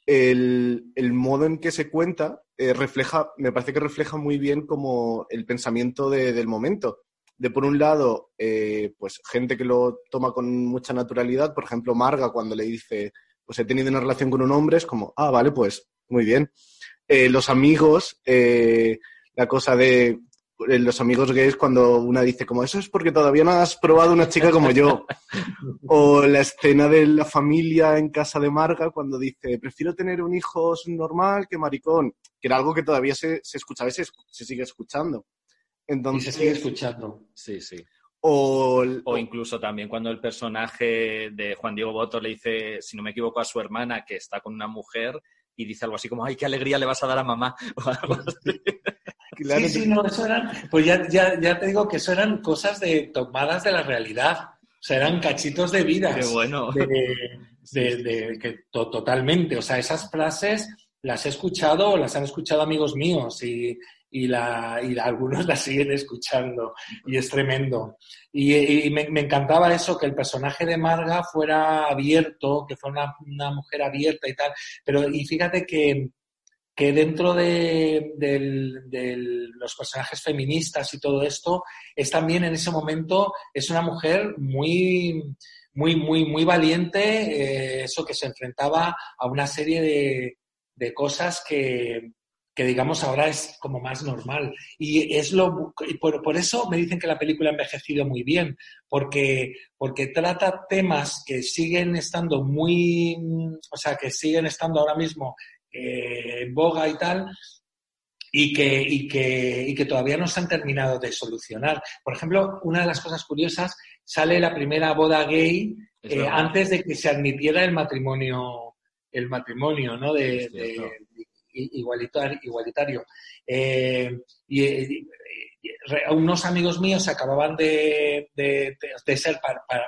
el, modo en que se cuenta eh, refleja, me parece que refleja muy bien como el pensamiento del momento. De por un lado, eh, pues gente que lo toma con mucha naturalidad, por ejemplo, Marga cuando le dice, pues he tenido una relación con un hombre, es como, ah, vale, pues muy bien. Eh, los amigos, la cosa de, los amigos gays cuando una dice como eso es porque todavía no has probado una chica como yo. [LAUGHS] o la escena de la familia en casa de Marga cuando dice prefiero tener un hijo normal que maricón, que era algo que todavía se, se escuchaba y se, sigue escuchando. Entonces, y se sigue escuchando. Sí, sí. O, o, incluso también cuando el personaje de Juan Diego Boto le dice, si no me equivoco, a su hermana que está con una mujer y dice algo así como, ay, qué alegría le vas a dar a mamá. [LAUGHS] Sí, sí, no, eso eran, pues ya, ya, ya te digo que eso eran cosas de tomadas de la realidad. O sea, eran cachitos de vida. Qué bueno. De, que totalmente. O sea, esas frases las he escuchado, las han escuchado amigos míos y, y, la, y algunos [LAUGHS] las siguen escuchando. Y es tremendo. Y, me, encantaba eso, que el personaje de Marga fuera abierto, que fuera una, mujer abierta y tal. Pero, y fíjate que que dentro de, los personajes feministas y todo esto, es también en ese momento, es una mujer muy, muy, muy, muy valiente, eh, eso que se enfrentaba a una serie de, cosas que, digamos ahora es como más normal. Y es lo por, por, eso me dicen que la película ha envejecido muy bien, porque, porque trata temas que siguen estando muy, o sea, que siguen estando ahora mismo eh, en boga y tal, y que, y, que, y que todavía no se han terminado de solucionar. Por ejemplo, una de las cosas curiosas, sale la primera boda gay eh, antes de que se admitiera el matrimonio, el matrimonio ¿no? de, igualitario. igualitario. Eh, y, unos amigos míos acababan de, de, ser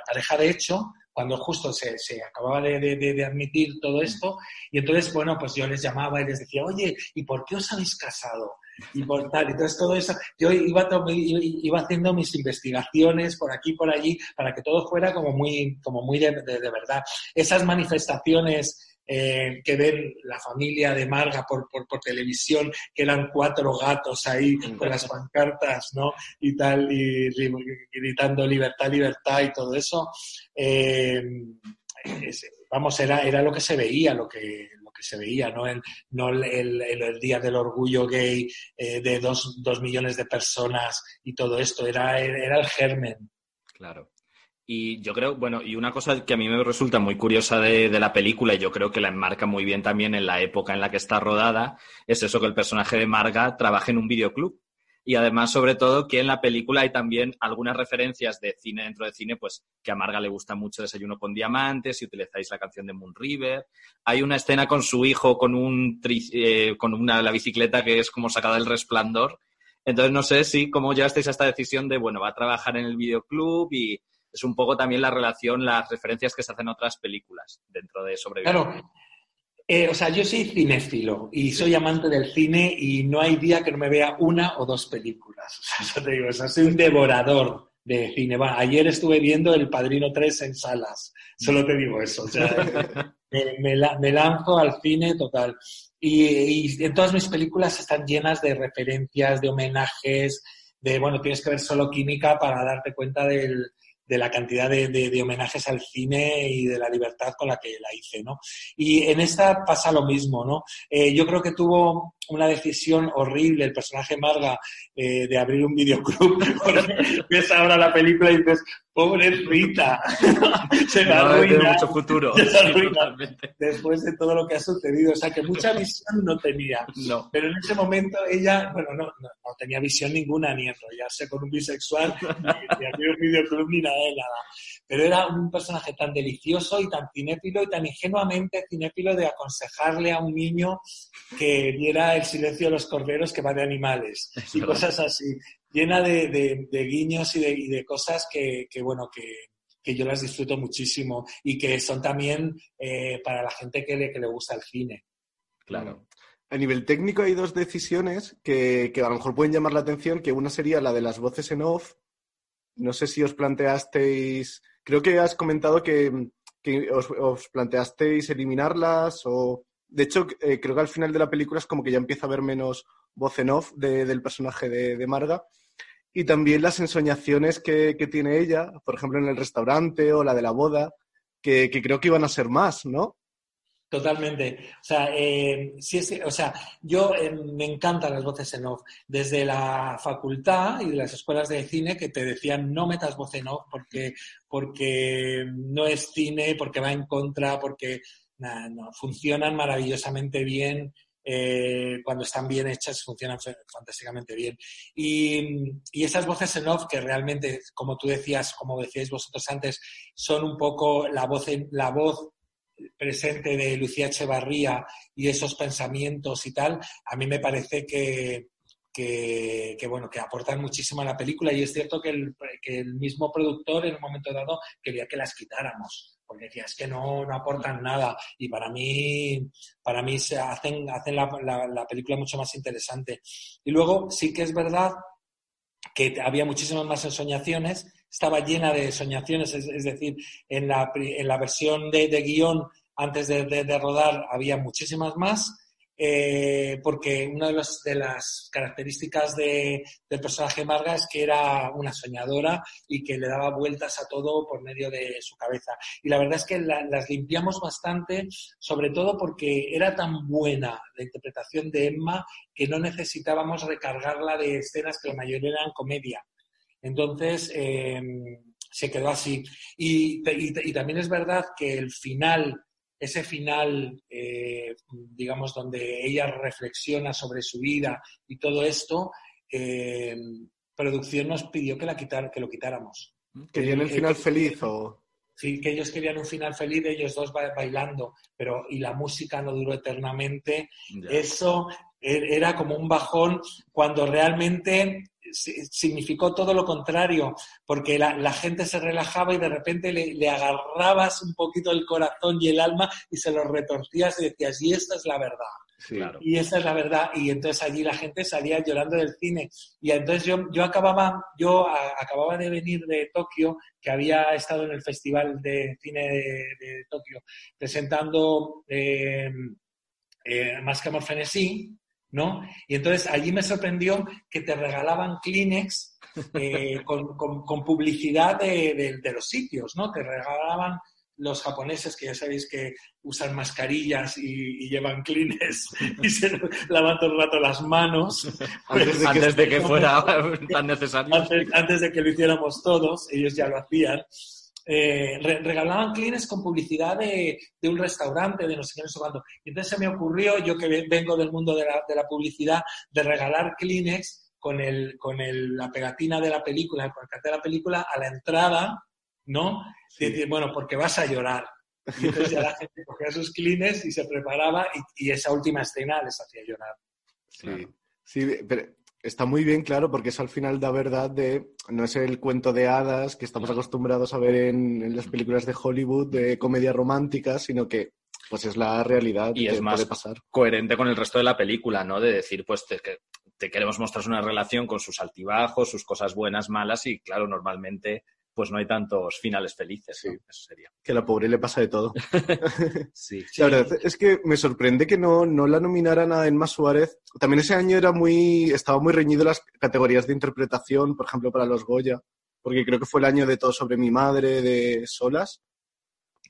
pareja de hecho cuando justo se, se acababa de, de, admitir todo esto. Y entonces, bueno, pues yo les llamaba y les decía, oye, ¿y por qué os habéis casado? Y por tal, entonces todo eso, yo iba, iba haciendo mis investigaciones por aquí, por allí, para que todo fuera como muy, como muy de, de verdad. Esas manifestaciones eh, que ven la familia de Marga por, por, televisión, que eran cuatro gatos ahí con las pancartas, ¿no? Y tal, y, gritando libertad, libertad y todo eso. Eh, vamos, era, era lo que se veía, lo que, se veía, ¿no? El, no el, el, Día del Orgullo Gay eh, de dos, dos, millones de personas y todo esto, era, era el germen. Claro. Y yo creo, bueno, y una cosa que a mí me resulta muy curiosa de, la película, y yo creo que la enmarca muy bien también en la época en la que está rodada, es eso que el personaje de Marga trabaja en un videoclub. Y además, sobre todo, que en la película hay también algunas referencias de cine dentro de cine, pues que a Marga le gusta mucho Desayuno con Diamantes, si utilizáis la canción de Moon River. Hay una escena con su hijo con, un eh, con una, la bicicleta que es como sacada del resplandor. Entonces, no sé si cómo llegasteis a esta decisión de, bueno, va a trabajar en el videoclub y, es un poco también la relación, las referencias que se hacen en otras películas dentro de Sobreviviente. Claro. Eh, o sea, yo soy cinéfilo y soy amante del cine y no hay día que no me vea una o dos películas. [LAUGHS] O sea, te digo, o sea, soy un devorador de cine. ayer estuve viendo El Padrino 3 en salas. Solo te digo eso. O sea, [LAUGHS] me, lanzo al cine total. Y, y, en todas mis películas están llenas de referencias, de homenajes, de, bueno, tienes que ver solo química para darte cuenta del, de la cantidad de, homenajes al cine y de la libertad con la que la hice, ¿no? Y en esta pasa lo mismo, ¿no? Eh, yo creo que tuvo, una decisión horrible el personaje Marga eh, de abrir un videoclub. [LAUGHS] ves ahora la película y dices, pobre Rita, [LAUGHS] se me arruina. mucho futuro. después de todo lo que ha sucedido. O sea, que mucha [LAUGHS] visión no tenía. No. Pero en ese momento ella, bueno, no, no, tenía visión ninguna, ni enrollarse con un bisexual, ni, abrir un videoclub, ni nada de nada. Pero era un personaje tan delicioso y tan cinéfilo y tan ingenuamente cinéfilo de aconsejarle a un niño que viera el silencio de los corderos que va de animales [LAUGHS] y cosas así llena de, guiños y de, cosas que, bueno, que, yo las disfruto muchísimo y que son también eh, para la gente que le, que le gusta el cine. Claro. A nivel técnico hay dos decisiones que, a lo mejor pueden llamar la atención, que una sería la de las voces en off. No sé si os planteasteis, creo que has comentado que, os, planteasteis eliminarlas o... De hecho, eh, creo que al final de la película es como que ya empieza a haber menos voz en off del personaje de Marga y también las ensoñaciones que, tiene ella, por ejemplo, en el restaurante o la de la boda, que, creo que iban a ser más, ¿no? Totalmente. O sea, eh, o sea yo eh, me encantan las voces en off. Desde la facultad y de las escuelas de cine que te decían no metas voz en off porque, porque no es cine, porque va en contra, porque no, funcionan maravillosamente bien eh, cuando están bien hechas, funcionan fantásticamente bien. Y, y, esas voces en off que realmente, como tú decías, como decíais vosotros antes, son un poco la voz, la voz presente de Lucía Echevarría y esos pensamientos y tal, a mí me parece que, que, bueno, que aportan muchísimo a la película y es cierto que el, que el mismo productor en un momento dado quería que las quitáramos porque decía, es que no, no aportan nada y para mí, para mí se hacen, hacen la, la, película mucho más interesante. Y luego sí que es verdad que había muchísimas más ensoñaciones, estaba llena de soñaciones, es, decir, en la, en la versión de, de guion antes de, de, rodar había muchísimas más eh, porque una de, las características de, del personaje Marga es que era una soñadora y que le daba vueltas a todo por medio de su cabeza. Y la verdad es que las limpiamos bastante, sobre todo porque era tan buena la interpretación de Emma que no necesitábamos recargarla de escenas que la mayoría eran comedia. Entonces, em, se quedó así. y, y también es verdad que el final ese final, eh, digamos, donde ella reflexiona sobre su vida y todo esto, eh, producción nos pidió que, la quitar, que lo quitáramos. ¿Querían el final feliz o...? Sí, que ellos querían un final feliz, ellos dos bailando, pero y la música no duró eternamente. Eso e-, era como un bajón cuando realmente significó todo lo contrario, porque la, gente se relajaba y de repente le, agarrabas un poquito el corazón y el alma y se lo retorcías y decías, y esta es la verdad. Y esta es la verdad. Y entonces allí la gente salía llorando del cine. Y entonces yo, yo, acababa, yo acababa de venir de Tokio, que había estado en el Festival de Cine de, Tokio, presentando eh, eh, Más que amor ¿no? Y entonces allí me sorprendió que te regalaban Kleenex eh, [LAUGHS] con, publicidad de, los sitios, ¿no? Te regalaban los japoneses que ya sabéis que usan mascarillas y, llevan Kleenex y se lavan todo el rato las manos. [LAUGHS] Antes, de, que, fuera tan necesario. [LAUGHS] antes de que lo hiciéramos todos, ellos ya lo hacían. Eh, regalaban clines con publicidad de, un restaurante, de no sé qué, no sé cuándo. Y entonces se me ocurrió, yo que vengo del mundo de la, publicidad, de regalar Kleenex con, el, con la pegatina de la película, el cartel de la película, a la entrada, ¿no? decir, bueno, porque vas a llorar. Y entonces ya la gente cogía sus Kleenex y se preparaba y, esa última escena les hacía llorar. Sí, sí pero está muy bien, claro, porque eso al final da verdad de. No es el cuento de hadas que estamos acostumbrados a ver en, las películas de Hollywood de comedia romántica, sino que pues es la realidad y es más pasar. coherente con el resto de la película, ¿no? De decir, pues te, te queremos mostrar una relación con sus altibajos, sus cosas buenas, malas y claro, normalmente pues no hay tantos finales felices. Sí. Eso sería. Que a la pobre le pasa de todo. [LAUGHS] sí. La verdad es que me sorprende que no, no la nominaran a Emma Suárez. También ese año era muy, estaba muy reñido las categorías de interpretación, por ejemplo, para los Goya, porque creo que fue el año de Todo sobre mi madre, de Solas.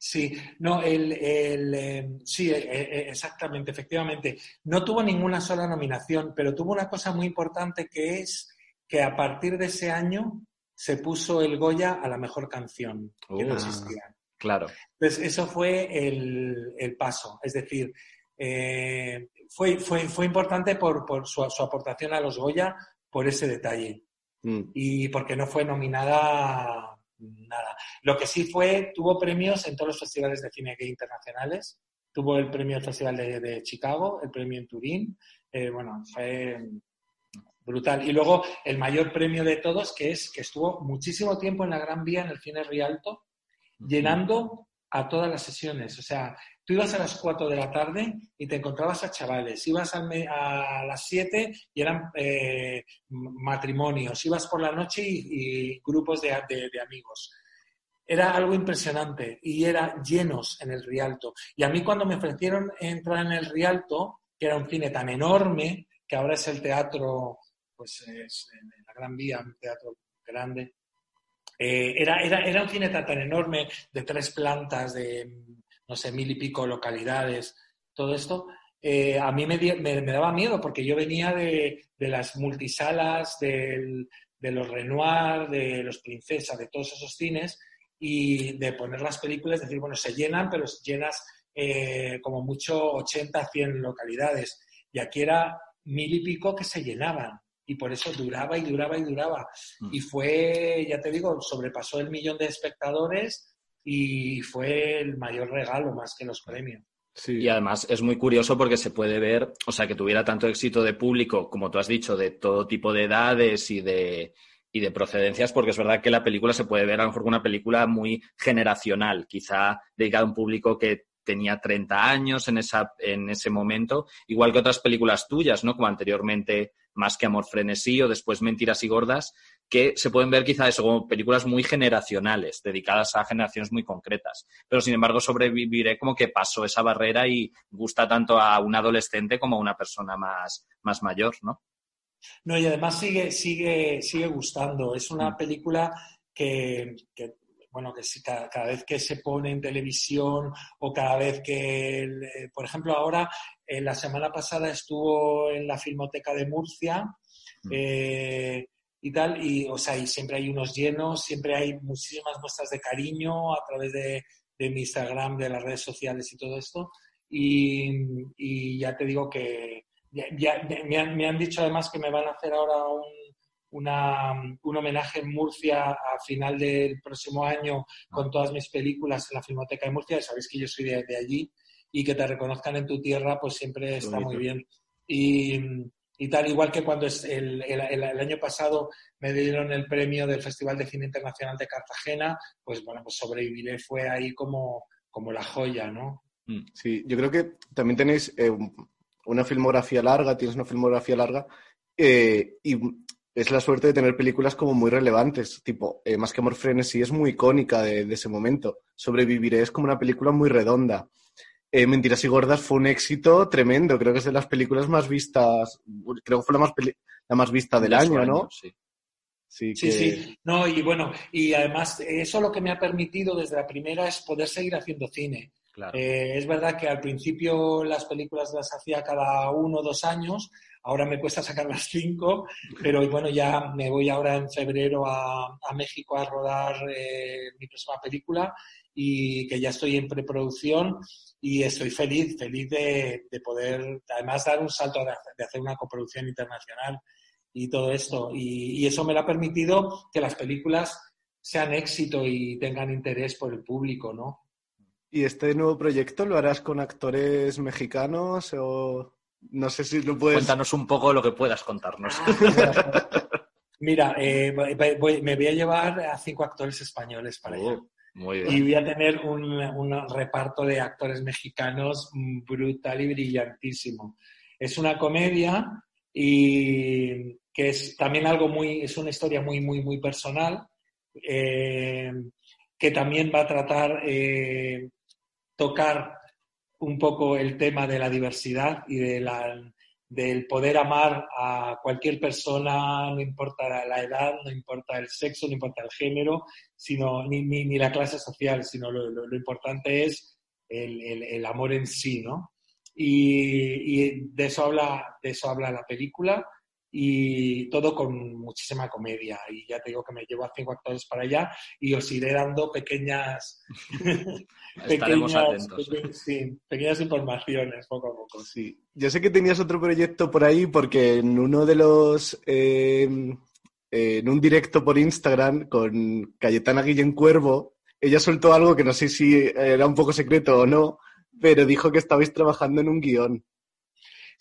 Sí, no, el, el eh, sí, eh, eh, exactamente, efectivamente. No tuvo ninguna sola nominación, pero tuvo una cosa muy importante que es que a partir de ese año se puso el Goya a la mejor canción, que no Uh, existía. Claro. Entonces, eso fue el, el paso. Es decir, eh, fue, fue, fue importante por, por su, su aportación a los Goya por ese detalle Mm. y porque no fue nominada nada. Lo que sí fue, tuvo premios en todos los festivales de cine gay internacionales. Tuvo el premio del Festival de, de Chicago, el premio en Turín. Eh, bueno, fue brutal. Y luego el mayor premio de todos, que es que estuvo muchísimo tiempo en la Gran Vía, en el cine Rialto, llenando a todas las sesiones. O sea, tú ibas a las 4 de la tarde y te encontrabas a chavales, ibas me- a las 7 y eran eh, matrimonios, ibas por la noche y, y grupos de, de- de amigos. Era algo impresionante y era llenos en el Rialto. Y a mí cuando me ofrecieron entrar en el Rialto, que era un cine tan enorme, que ahora es el teatro, pues es en la Gran Vía, un teatro grande, eh, era, era, era un cine tan, enorme, de tres plantas, de, no sé, mil y pico localidades, todo esto, eh, a mí me, me- me daba miedo porque yo venía de, de las multisalas, del- de los Renoir, de los Princesa, de todos esos cines, y de poner las películas, decir, bueno, se llenan, pero llenas eh, como mucho 80, 100 localidades. Y aquí era mil y pico que se llenaban. Y por eso duraba y duraba y duraba. Mm. Y fue, ya te digo, sobrepasó el millón de espectadores y fue el mayor regalo más que los premios. Sí. Y además es muy curioso porque se puede ver, o sea, que tuviera tanto éxito de público, como tú has dicho, de todo tipo de edades y de, y de procedencias, porque es verdad que la película se puede ver a lo mejor como una película muy generacional, quizá dedicada a un público que tenía 30 años en, esa, en ese momento, igual que otras películas tuyas, ¿no? Como anteriormente Más que Amor Frenesí o después Mentiras y Gordas, que se pueden ver quizá eso como películas muy generacionales, dedicadas a generaciones muy concretas. Pero sin embargo, sobreviviré como que pasó esa barrera y gusta tanto a un adolescente como a una persona más, más mayor, ¿no? No, y además sigue, sigue, sigue gustando. Es una película que, que, bueno, que si cada, cada vez que se pone en televisión o cada vez que, eh, por ejemplo, ahora, eh, la semana pasada estuvo en la Filmoteca de Murcia Mm. eh, y tal, y, o sea, y siempre hay unos llenos, siempre hay muchísimas muestras de cariño a través de, de mi Instagram, de las redes sociales y todo esto. Y, y ya te digo que ya, ya- me, han, me han dicho además que me van a hacer ahora un, una, un homenaje en Murcia a final del próximo año con todas mis películas en la Filmoteca de Murcia. Sabéis que yo soy de, de allí y que te reconozcan en tu tierra, pues siempre está muy bien. Y, y tal, igual que cuando es el, el- el- el año pasado me dieron el premio del Festival de Cine Internacional de Cartagena, pues bueno, pues sobreviviré fue ahí como, como la joya, ¿no? Sí, yo creo que también tenéis eh, una filmografía larga, tienes una filmografía larga, eh, y es la suerte de tener películas como muy relevantes, tipo, eh, Más que Amor Frenesí es muy icónica de, de ese momento. Sobreviviré es como una película muy redonda. Eh, Mentiras y Gordas fue un éxito tremendo, creo que es de las películas más vistas, creo que fue la más, peli- la más vista del año, ¿no? sí. Sí, Sí, sí. No, y bueno, y además eso lo que me ha permitido desde la primera es poder seguir haciendo cine. Claro. Eh, es verdad que al principio las películas las hacía cada uno o dos años, ahora me cuesta sacar las cinco, pero bueno, ya me voy ahora en febrero a, a México a rodar eh, mi próxima película y que ya estoy en preproducción y estoy feliz, feliz de, de poder además dar un salto de hacer una coproducción internacional y todo esto. Y, y eso me lo ha permitido que las películas sean éxito y tengan interés por el público, ¿no? ¿Y este nuevo proyecto lo harás con actores mexicanos o no sé si lo puedes... Cuéntanos un poco lo que puedas contarnos. Mira, eh, voy- me voy a llevar a cinco actores españoles para allá. Oh, muy bien. Y voy a tener un, un reparto de actores mexicanos brutal y brillantísimo. Es una comedia y que es también algo muy, es una historia muy, muy, muy personal, eh, que también va a tratar eh, tocar un poco el tema de la diversidad y de la, del poder amar a cualquier persona, no importa la edad, no importa el sexo, no importa el género, sino, ni, ni, la clase social, sino lo, lo, importante es el, el, el, amor en sí, ¿no? Y, y, de, eso habla, de eso habla la película y todo con muchísima comedia. Y ya te digo que me llevo a cinco actores para allá y os iré dando pequeñas, [LAUGHS] pequeñas, sí, pequeñas informaciones poco a poco. Sí. Yo sé que tenías otro proyecto por ahí porque en uno de los... Eh, en un directo por Instagram con Cayetana Guillén Cuervo, ella soltó algo que no sé si era un poco secreto o no, pero dijo que estabais trabajando en un guion.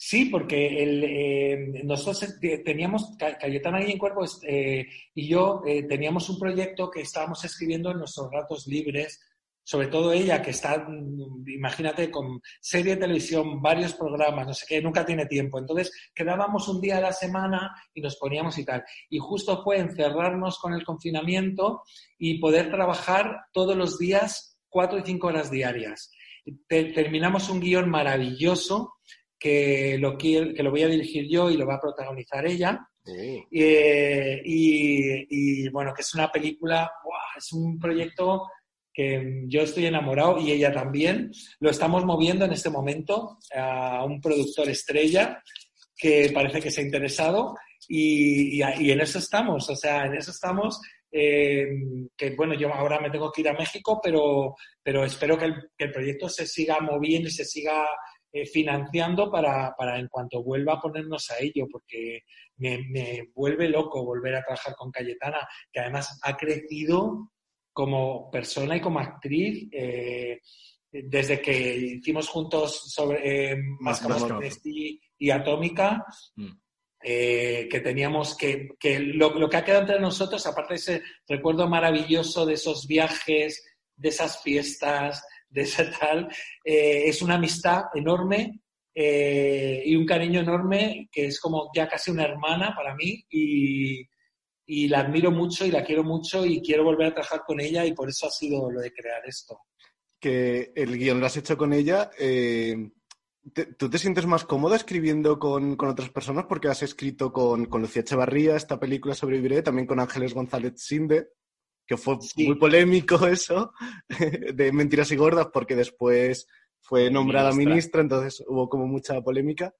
Sí, porque el, eh, nosotros teníamos, Cayetana y en Cuervo eh, y yo eh, teníamos un proyecto que estábamos escribiendo en nuestros ratos libres, sobre todo ella, que está, imagínate, con serie de televisión, varios programas, no sé qué, nunca tiene tiempo. Entonces, quedábamos un día a la semana y nos poníamos y tal. Y justo fue encerrarnos con el confinamiento y poder trabajar todos los días cuatro y cinco horas diarias. terminamos un guion maravilloso que lo, que lo voy a dirigir yo y lo va a protagonizar ella. Eh, y, bueno, que es una película, es un proyecto que yo estoy enamorado y ella también. Lo estamos moviendo en este momento a un productor estrella que parece que se ha interesado y, en eso estamos, o sea, en eso estamos. Eh, que bueno, yo ahora me tengo que ir a México, pero, pero espero que el, que el proyecto se siga moviendo y se siga eh, financiando para, para, en cuanto vuelva a ponernos a ello, porque me, me, vuelve loco volver a trabajar con Cayetana, que además ha crecido como persona y como actriz. Eh, desde que hicimos juntos sobre eh, Más y, y, Atómica, mm. eh, que teníamos que, que lo, lo, que ha quedado entre nosotros, aparte de ese recuerdo maravilloso de esos viajes, de esas fiestas, de esa tal, eh, es una amistad enorme eh, y un cariño enorme que es como ya casi una hermana para mí y, la admiro mucho y la quiero mucho y quiero volver a trabajar con ella y por eso ha sido lo de crear esto. Que el guion lo has hecho con ella. Eh, ¿Tú te sientes más cómodo escribiendo con, con, otras personas? Porque has escrito con, con Lucía Echevarría esta película Sobreviviré, también con Ángeles González Sinde que fue muy polémico [LAUGHS] eso, de mentiras y gordas, porque después fue nombrada ministra, entonces hubo como mucha polémica.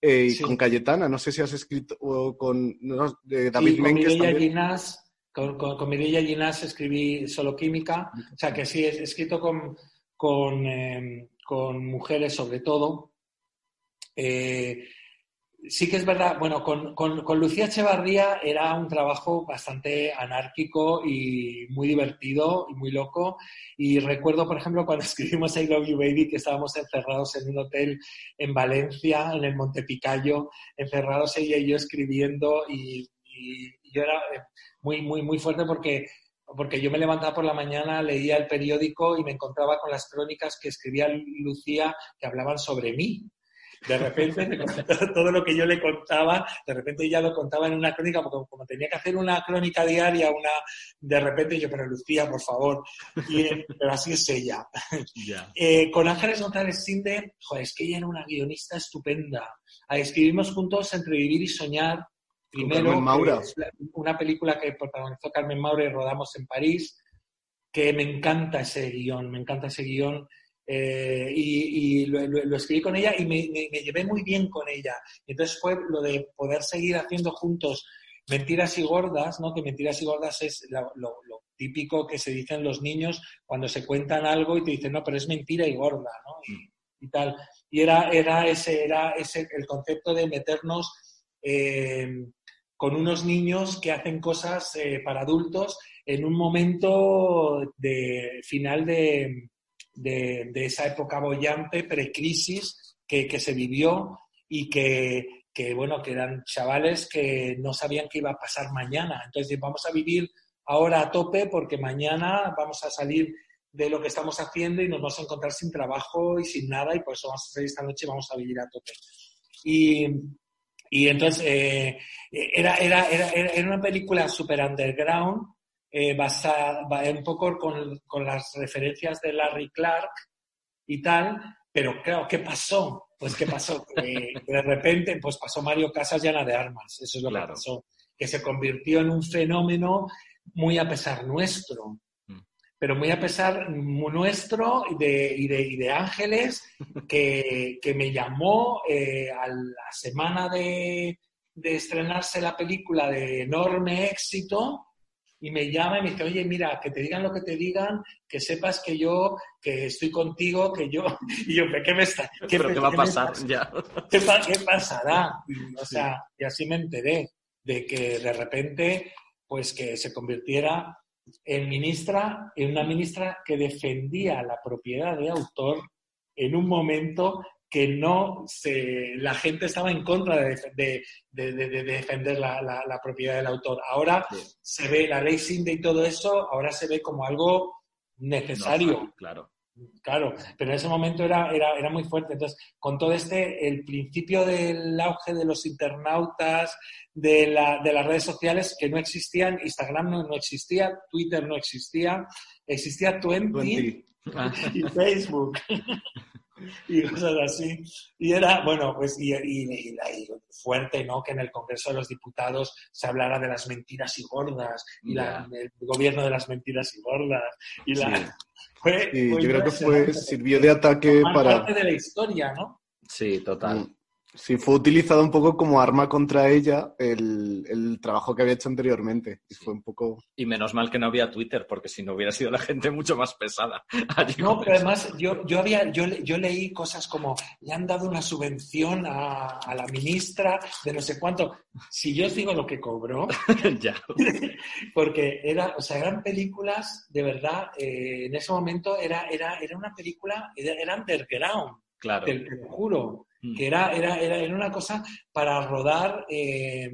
Eh, y con Cayetana, no sé si has escrito o con David sí, con Ginás, con, con, Ginás escribí solo química, o sea que sí, he escrito con, con, eh, con mujeres sobre todo. Eh, sí que es verdad, bueno, con, con, Lucía Echevarría era un trabajo bastante anárquico y muy divertido y muy loco. Y recuerdo, por ejemplo, cuando [LAUGHS] escribimos I Love You Baby, que estábamos encerrados en un hotel en Valencia, en el Montepicayo, encerrados ella y yo escribiendo y, yo era eh, muy, muy, muy fuerte porque porque yo me levantaba por la mañana, leía el periódico y me encontraba con las crónicas que escribía Lucía que hablaban sobre mí. De repente, [LAUGHS] todo lo que yo le contaba, de repente ella lo contaba en una crónica, porque como tenía que hacer una crónica diaria, una de repente yo, pero Lucía, por favor. Y, pero así es ella. [LAUGHS] Eh, con Ángeles González Sinde, joder, es que ella era una guionista estupenda. Escribimos juntos Entre Vivir y Soñar, primero, una película que protagonizó Carmen Maura y rodamos en París, que me encanta ese guion, me encanta ese guion eh, y, lo, escribí con ella y me, llevé muy bien con ella. Entonces fue lo de poder seguir haciendo juntos mentiras y gordas, ¿no? Que mentiras y gordas es lo, típico que se dicen los niños cuando se cuentan algo y te dicen, no, pero es mentira y gorda, ¿no? Y, tal. Y era, era, ese, era ese el concepto de meternos eh, con unos niños que hacen cosas eh, para adultos en un momento de final de, de, esa época bollante, precrisis, que, que se vivió y que, que, bueno, que eran chavales que no sabían qué iba a pasar mañana. Entonces, vamos a vivir ahora a tope porque mañana vamos a salir de lo que estamos haciendo y nos vamos a encontrar sin trabajo y sin nada y por eso vamos a salir esta noche y vamos a vivir a tope. Y, y entonces eh, era, era, era, era, una película super underground eh, basada un poco con, con, las referencias de Larry Clark y tal, pero claro, ¿qué pasó? Pues ¿qué pasó? [LAUGHS] Que de repente pues pasó Mario Casas llana de armas, eso es lo Claro. que pasó, que se convirtió en un fenómeno muy a pesar nuestro, Mm. pero muy a pesar nuestro y de, y de, y de Ángeles, [LAUGHS] que, que me llamó eh, a la semana de, de estrenarse la película de enorme éxito y me llama y me dice, oye, mira, que te digan lo que te digan, que sepas que yo, que estoy contigo, que yo... [LAUGHS] Y yo, ¿qué me está? ¿Pero qué va a pasar? pasa? Ya. ¿Qué, pa- qué pasará? O sea, y así me enteré de que de repente, pues que se convirtiera en ministra, en una ministra que defendía la propiedad de autor en un momento que no se, la gente estaba en contra de, de- de- de- de defender la, la- la propiedad del autor. Ahora Sí. se ve la ley Sinde y todo eso, ahora se ve como algo necesario. No, claro. Claro, pero en ese momento era, era, era muy fuerte. Entonces, con todo este, el principio del auge de los internautas, de, la, de las redes sociales que no existían, Instagram no, no existía, Twitter no existía, existía Twenty, Twenty. Ah, [LAUGHS] y Facebook [LAUGHS] [LAUGHS] y cosas así. Y era, bueno, pues, y, y- y la- y fuerte, ¿no? Que en el Congreso de los Diputados se hablara de las mentiras y gordas, y la- el gobierno de las mentiras y gordas, y la... Sí. [LAUGHS] Fue, Y fue yo creo que fue, sirvió de ataque para... parte de la historia, ¿no? Sí, total. Sí, fue utilizado un poco como arma contra ella el, el trabajo que había hecho anteriormente. Y fue un poco... Y menos mal que no había Twitter, porque si no hubiera sido la gente mucho más pesada. Allí No, pero eso. además yo, yo, había, yo, le- yo leí cosas como, le han dado una subvención a, a la ministra de no sé cuánto. Si yo os digo lo que cobró, [LAUGHS] ya. [LAUGHS] porque era, o sea, eran películas, de verdad, eh, en ese momento era, era, era una película, era, era underground, Claro. te, te lo juro. Que era, era, era, era una cosa para rodar eh,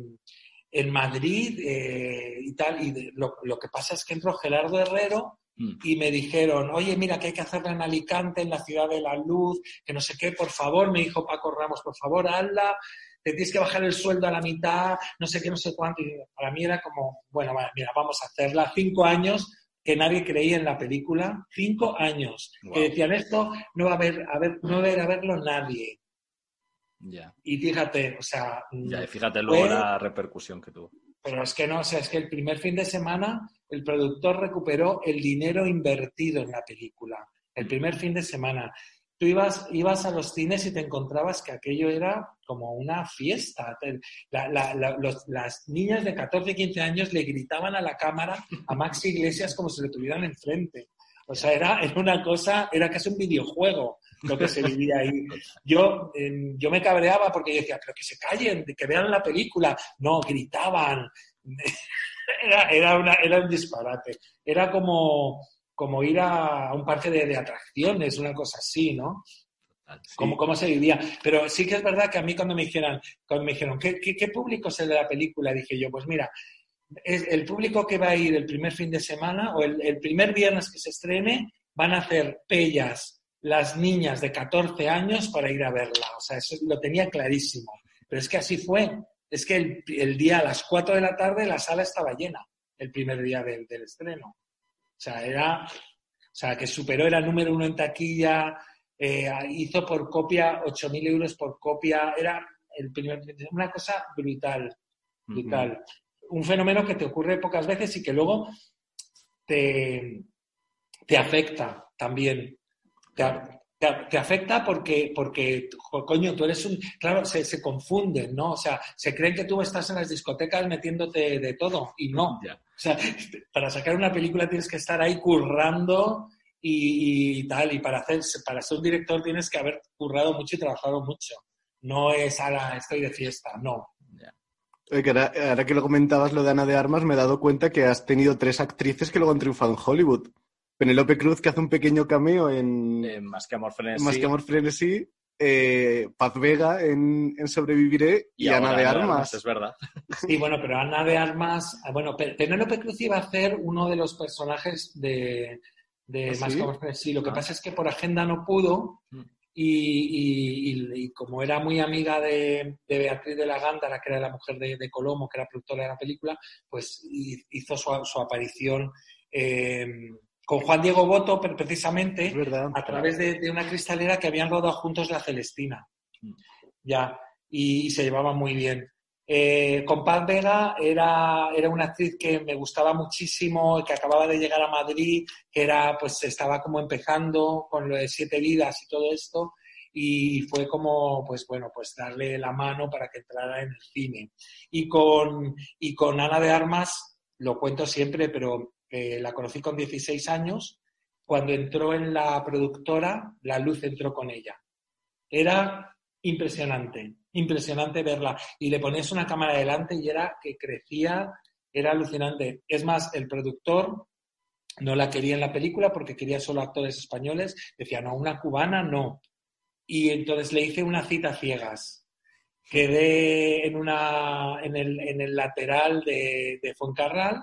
en Madrid eh, y tal. Y de- lo, lo que pasa es que entró Gerardo Herrero Mm. y me dijeron, oye, mira, que hay que hacerla en Alicante, en la ciudad de la luz, que no sé qué, por favor, me dijo Paco Ramos, por favor, hazla, te tienes que bajar el sueldo a la mitad, no sé qué, no sé cuánto. Y para mí era como, bueno, mira, vamos a hacerla. Cinco años que nadie creía en la película, cinco años, Wow. que decían esto, no va a haber, a ver, no va a verlo nadie. Y fíjate, o sea, Ya, y mm, fíjate luego fue- la repercusión que tuvo. pero es que no, o sea, es que el primer fin de semana el productor recuperó el dinero invertido en la película. El primer fin de semana. Tú ibas, ibas a los cines y te encontrabas que aquello era como una fiesta. Te- la- la- la- los- las niñas de 14 y 15 años le gritaban a la cámara a Maxi Iglesias como si lo tuvieran enfrente. O sea, era, era una cosa, era casi un videojuego lo que se vivía ahí. Yo, eh, yo me cabreaba porque yo decía, pero que se callen, que vean la película. No, gritaban. [LAUGHS] Era, era, una, era un disparate. Era como, como ir a un parque de, de atracciones, una cosa así, ¿no? Cómo, cómo se vivía. Pero sí que es verdad que a mí cuando me dijeron, cuando me dijeron ¿qué, qué, qué público es el de la película? Dije yo, pues mira, es el público que va a ir el primer fin de semana o el, el primer viernes que se estrene, van a hacer pellas las niñas de 14 años para ir a verla. O sea, eso lo tenía clarísimo. Pero es que así fue. Es que el, el día a las 4 de la tarde la sala estaba llena, el primer día del, del estreno. O sea, era, o sea, que superó, era número uno en taquilla, eh, hizo por copia 8.000 euros por copia, era el primer, una cosa brutal, brutal. Un fenómeno que te ocurre pocas veces y que luego te, te afecta también. Te, te, te, afecta porque, porque, coño, tú eres un... Claro, se, se, confunden, ¿no? O sea, se creen que tú estás en las discotecas metiéndote de todo y no. Ya. O sea, [LAUGHS] para sacar una película tienes que estar ahí currando y, y, tal, y para, hacer, para ser un director tienes que haber currado mucho y trabajado mucho. No es, la estoy de fiesta, no. Ya. Ahora, ahora, que lo comentabas lo de Ana de Armas, me he dado cuenta que has tenido tres actrices que luego han triunfado en Hollywood. Penelope Cruz, que hace un pequeño cameo en... Eh, más que Amor Frenesí. Más que Amor Frenesí. Eh, Paz Vega en, en Sobreviviré y, y Ana de Armas. Armas. Es verdad. [LAUGHS] Sí, bueno, pero Ana de Armas... Bueno, Penélope Cruz iba a hacer uno de los personajes de, de ¿Ah, Más sí? que Amor Frenesí. Lo que ah. pasa es que por agenda no pudo Mm. y, y, y, como era muy amiga de, de, Beatriz de la Gándara, que era la mujer de, de, Colomo, que era productora de la película, pues hizo su, su aparición eh, con Juan Diego Boto, precisamente, a través de, de, una cristalera que habían rodado juntos La Celestina. Ya, y, se llevaba muy bien. Eh, con Paz Vega era, era una actriz que me gustaba muchísimo, que acababa de llegar a Madrid, que era, pues estaba como empezando con lo de Siete Vidas y todo esto, y fue como, pues bueno, pues darle la mano para que entrara en el cine. Y con, y con Ana de Armas, lo cuento siempre, pero la conocí con 16 años, cuando entró en la productora, la luz entró con ella. Era impresionante, impresionante verla. Y le ponías una cámara delante y era que crecía, era alucinante. Es más, el productor no la quería en la película porque quería solo actores españoles. Decía, no, una cubana no. Y entonces le hice una cita ciegas. Quedé en, una, en, el, en el lateral de, de Foncarral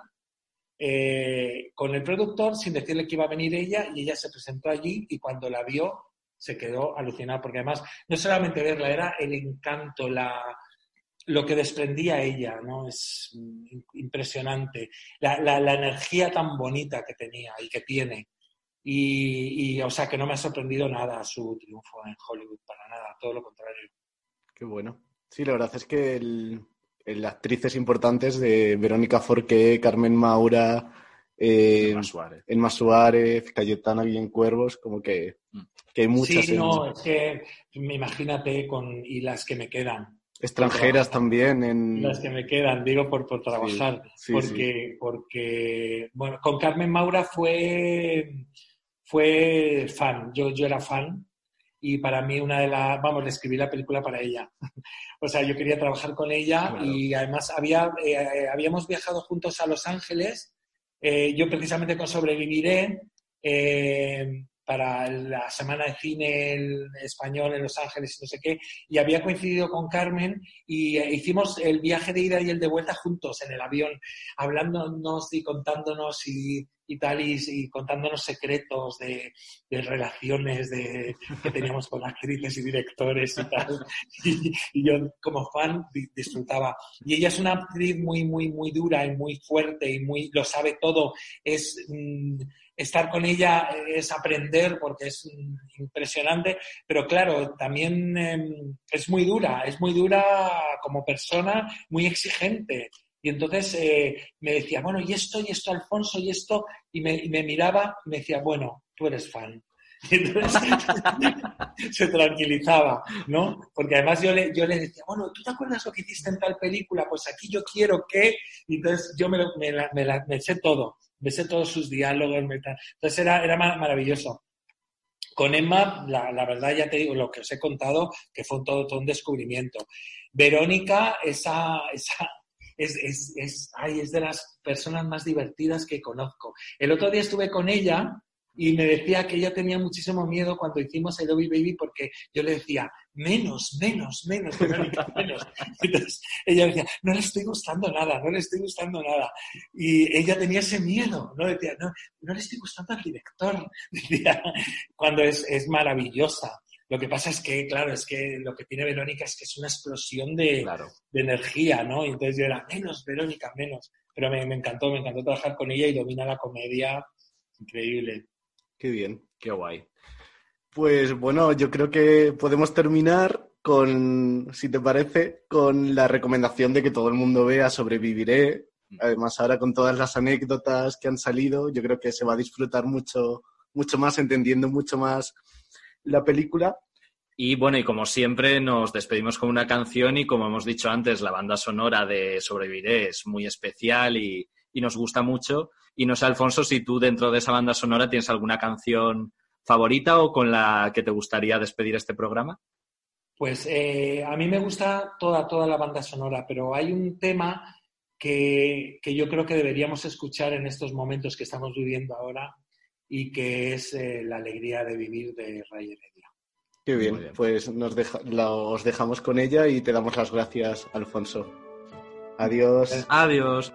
eh, con el productor sin decirle que iba a venir ella y ella se presentó allí y cuando la vio se quedó alucinada, porque además no solamente verla, era el encanto, la, lo que desprendía ella, ¿no? Es impresionante. La, la, energía tan bonita que tenía y que tiene. Y, o sea, que no me ha sorprendido nada su triunfo en Hollywood, para nada, todo lo contrario. Qué bueno. Sí, la verdad es que las actrices importantes de Verónica Forqué, Carmen Maura, eh, Elma Suárez. Cayetana Guillén Cuervos, como que, mm. que hay muchas. Sí, no, es que imagínate con y las que me quedan. Extranjeras también. En... Las que me quedan, digo, por, por trabajar. porque, porque, bueno, con Carmen Maura fue, fue fan, yo, yo era fan y para mí una de las, vamos, le escribí la película para ella. [LAUGHS] o sea, yo quería trabajar con ella y además había, eh, eh, habíamos viajado juntos a Los Ángeles eh, yo precisamente con Sobreviviré, eh, para la Semana de Cine Español en Los Ángeles y no sé qué, y había coincidido con Carmen y hicimos el viaje de ida y el de vuelta juntos en el avión, hablándonos y contándonos y, tal, y, contándonos secretos de, relaciones de, que teníamos con actrices y directores y tal. [LAUGHS] Y, yo como fan disfrutaba. Y ella es una actriz muy, muy, muy dura y muy fuerte y muy, lo sabe todo. Es... Mm, estar con ella es aprender porque es impresionante, pero claro, también em, es muy dura, es muy dura como persona, muy exigente. Y entonces eh, me decía, bueno, y esto, y esto, Alfonso, y esto, y me, miraba y me decía, bueno, tú eres fan. [LAUGHS] Y entonces [LAUGHS] se tranquilizaba, ¿no? Porque además yo le, yo le decía, bueno, ¿tú te acuerdas lo que hiciste en tal película? Pues aquí yo quiero que... Y entonces yo me, me, me, me sé todo besé todos sus diálogos. Entonces era, era maravilloso. Con Emma, la, verdad ya te digo lo que os he contado, que fue todo, todo un descubrimiento. Verónica, esa, esa, es, es, es, ay, es de las personas más divertidas que conozco. El otro día estuve con ella y me decía que ella tenía muchísimo miedo cuando hicimos el Obi Baby porque yo le decía, menos, menos, menos, [LAUGHS] menos. Entonces ella decía, no le estoy gustando nada, no le estoy gustando nada. Y ella tenía ese miedo, ¿no? Decía, no, no le estoy gustando al director, [LAUGHS] decía, cuando es, es maravillosa. Lo que pasa es que, claro, es que lo que tiene Verónica es que es una explosión de, de energía, ¿no? Y entonces yo era, menos, Verónica, menos. Pero me, me encantó, me encantó trabajar con ella y domina la comedia increíble. Qué bien, qué guay. Pues bueno, yo creo que podemos terminar con, si te parece, con la recomendación de que todo el mundo vea Sobreviviré. Además, ahora con todas las anécdotas que han salido, yo creo que se va a disfrutar mucho, mucho más, entendiendo mucho más la película. Y bueno, y como siempre, nos despedimos con una canción y como hemos dicho antes, la banda sonora de Sobreviviré es muy especial y, y nos gusta mucho. Y no sé, Alfonso, si tú dentro de esa banda sonora tienes alguna canción favorita o con la que te gustaría despedir este programa. Pues eh, a mí me gusta toda, toda la banda sonora, pero hay un tema que, yo creo que deberíamos escuchar en estos momentos que estamos viviendo ahora y que es eh, la alegría de vivir de Ray. Qué bien, pues nos os dejamos con ella y te damos las gracias, Alfonso. Adiós. Adiós.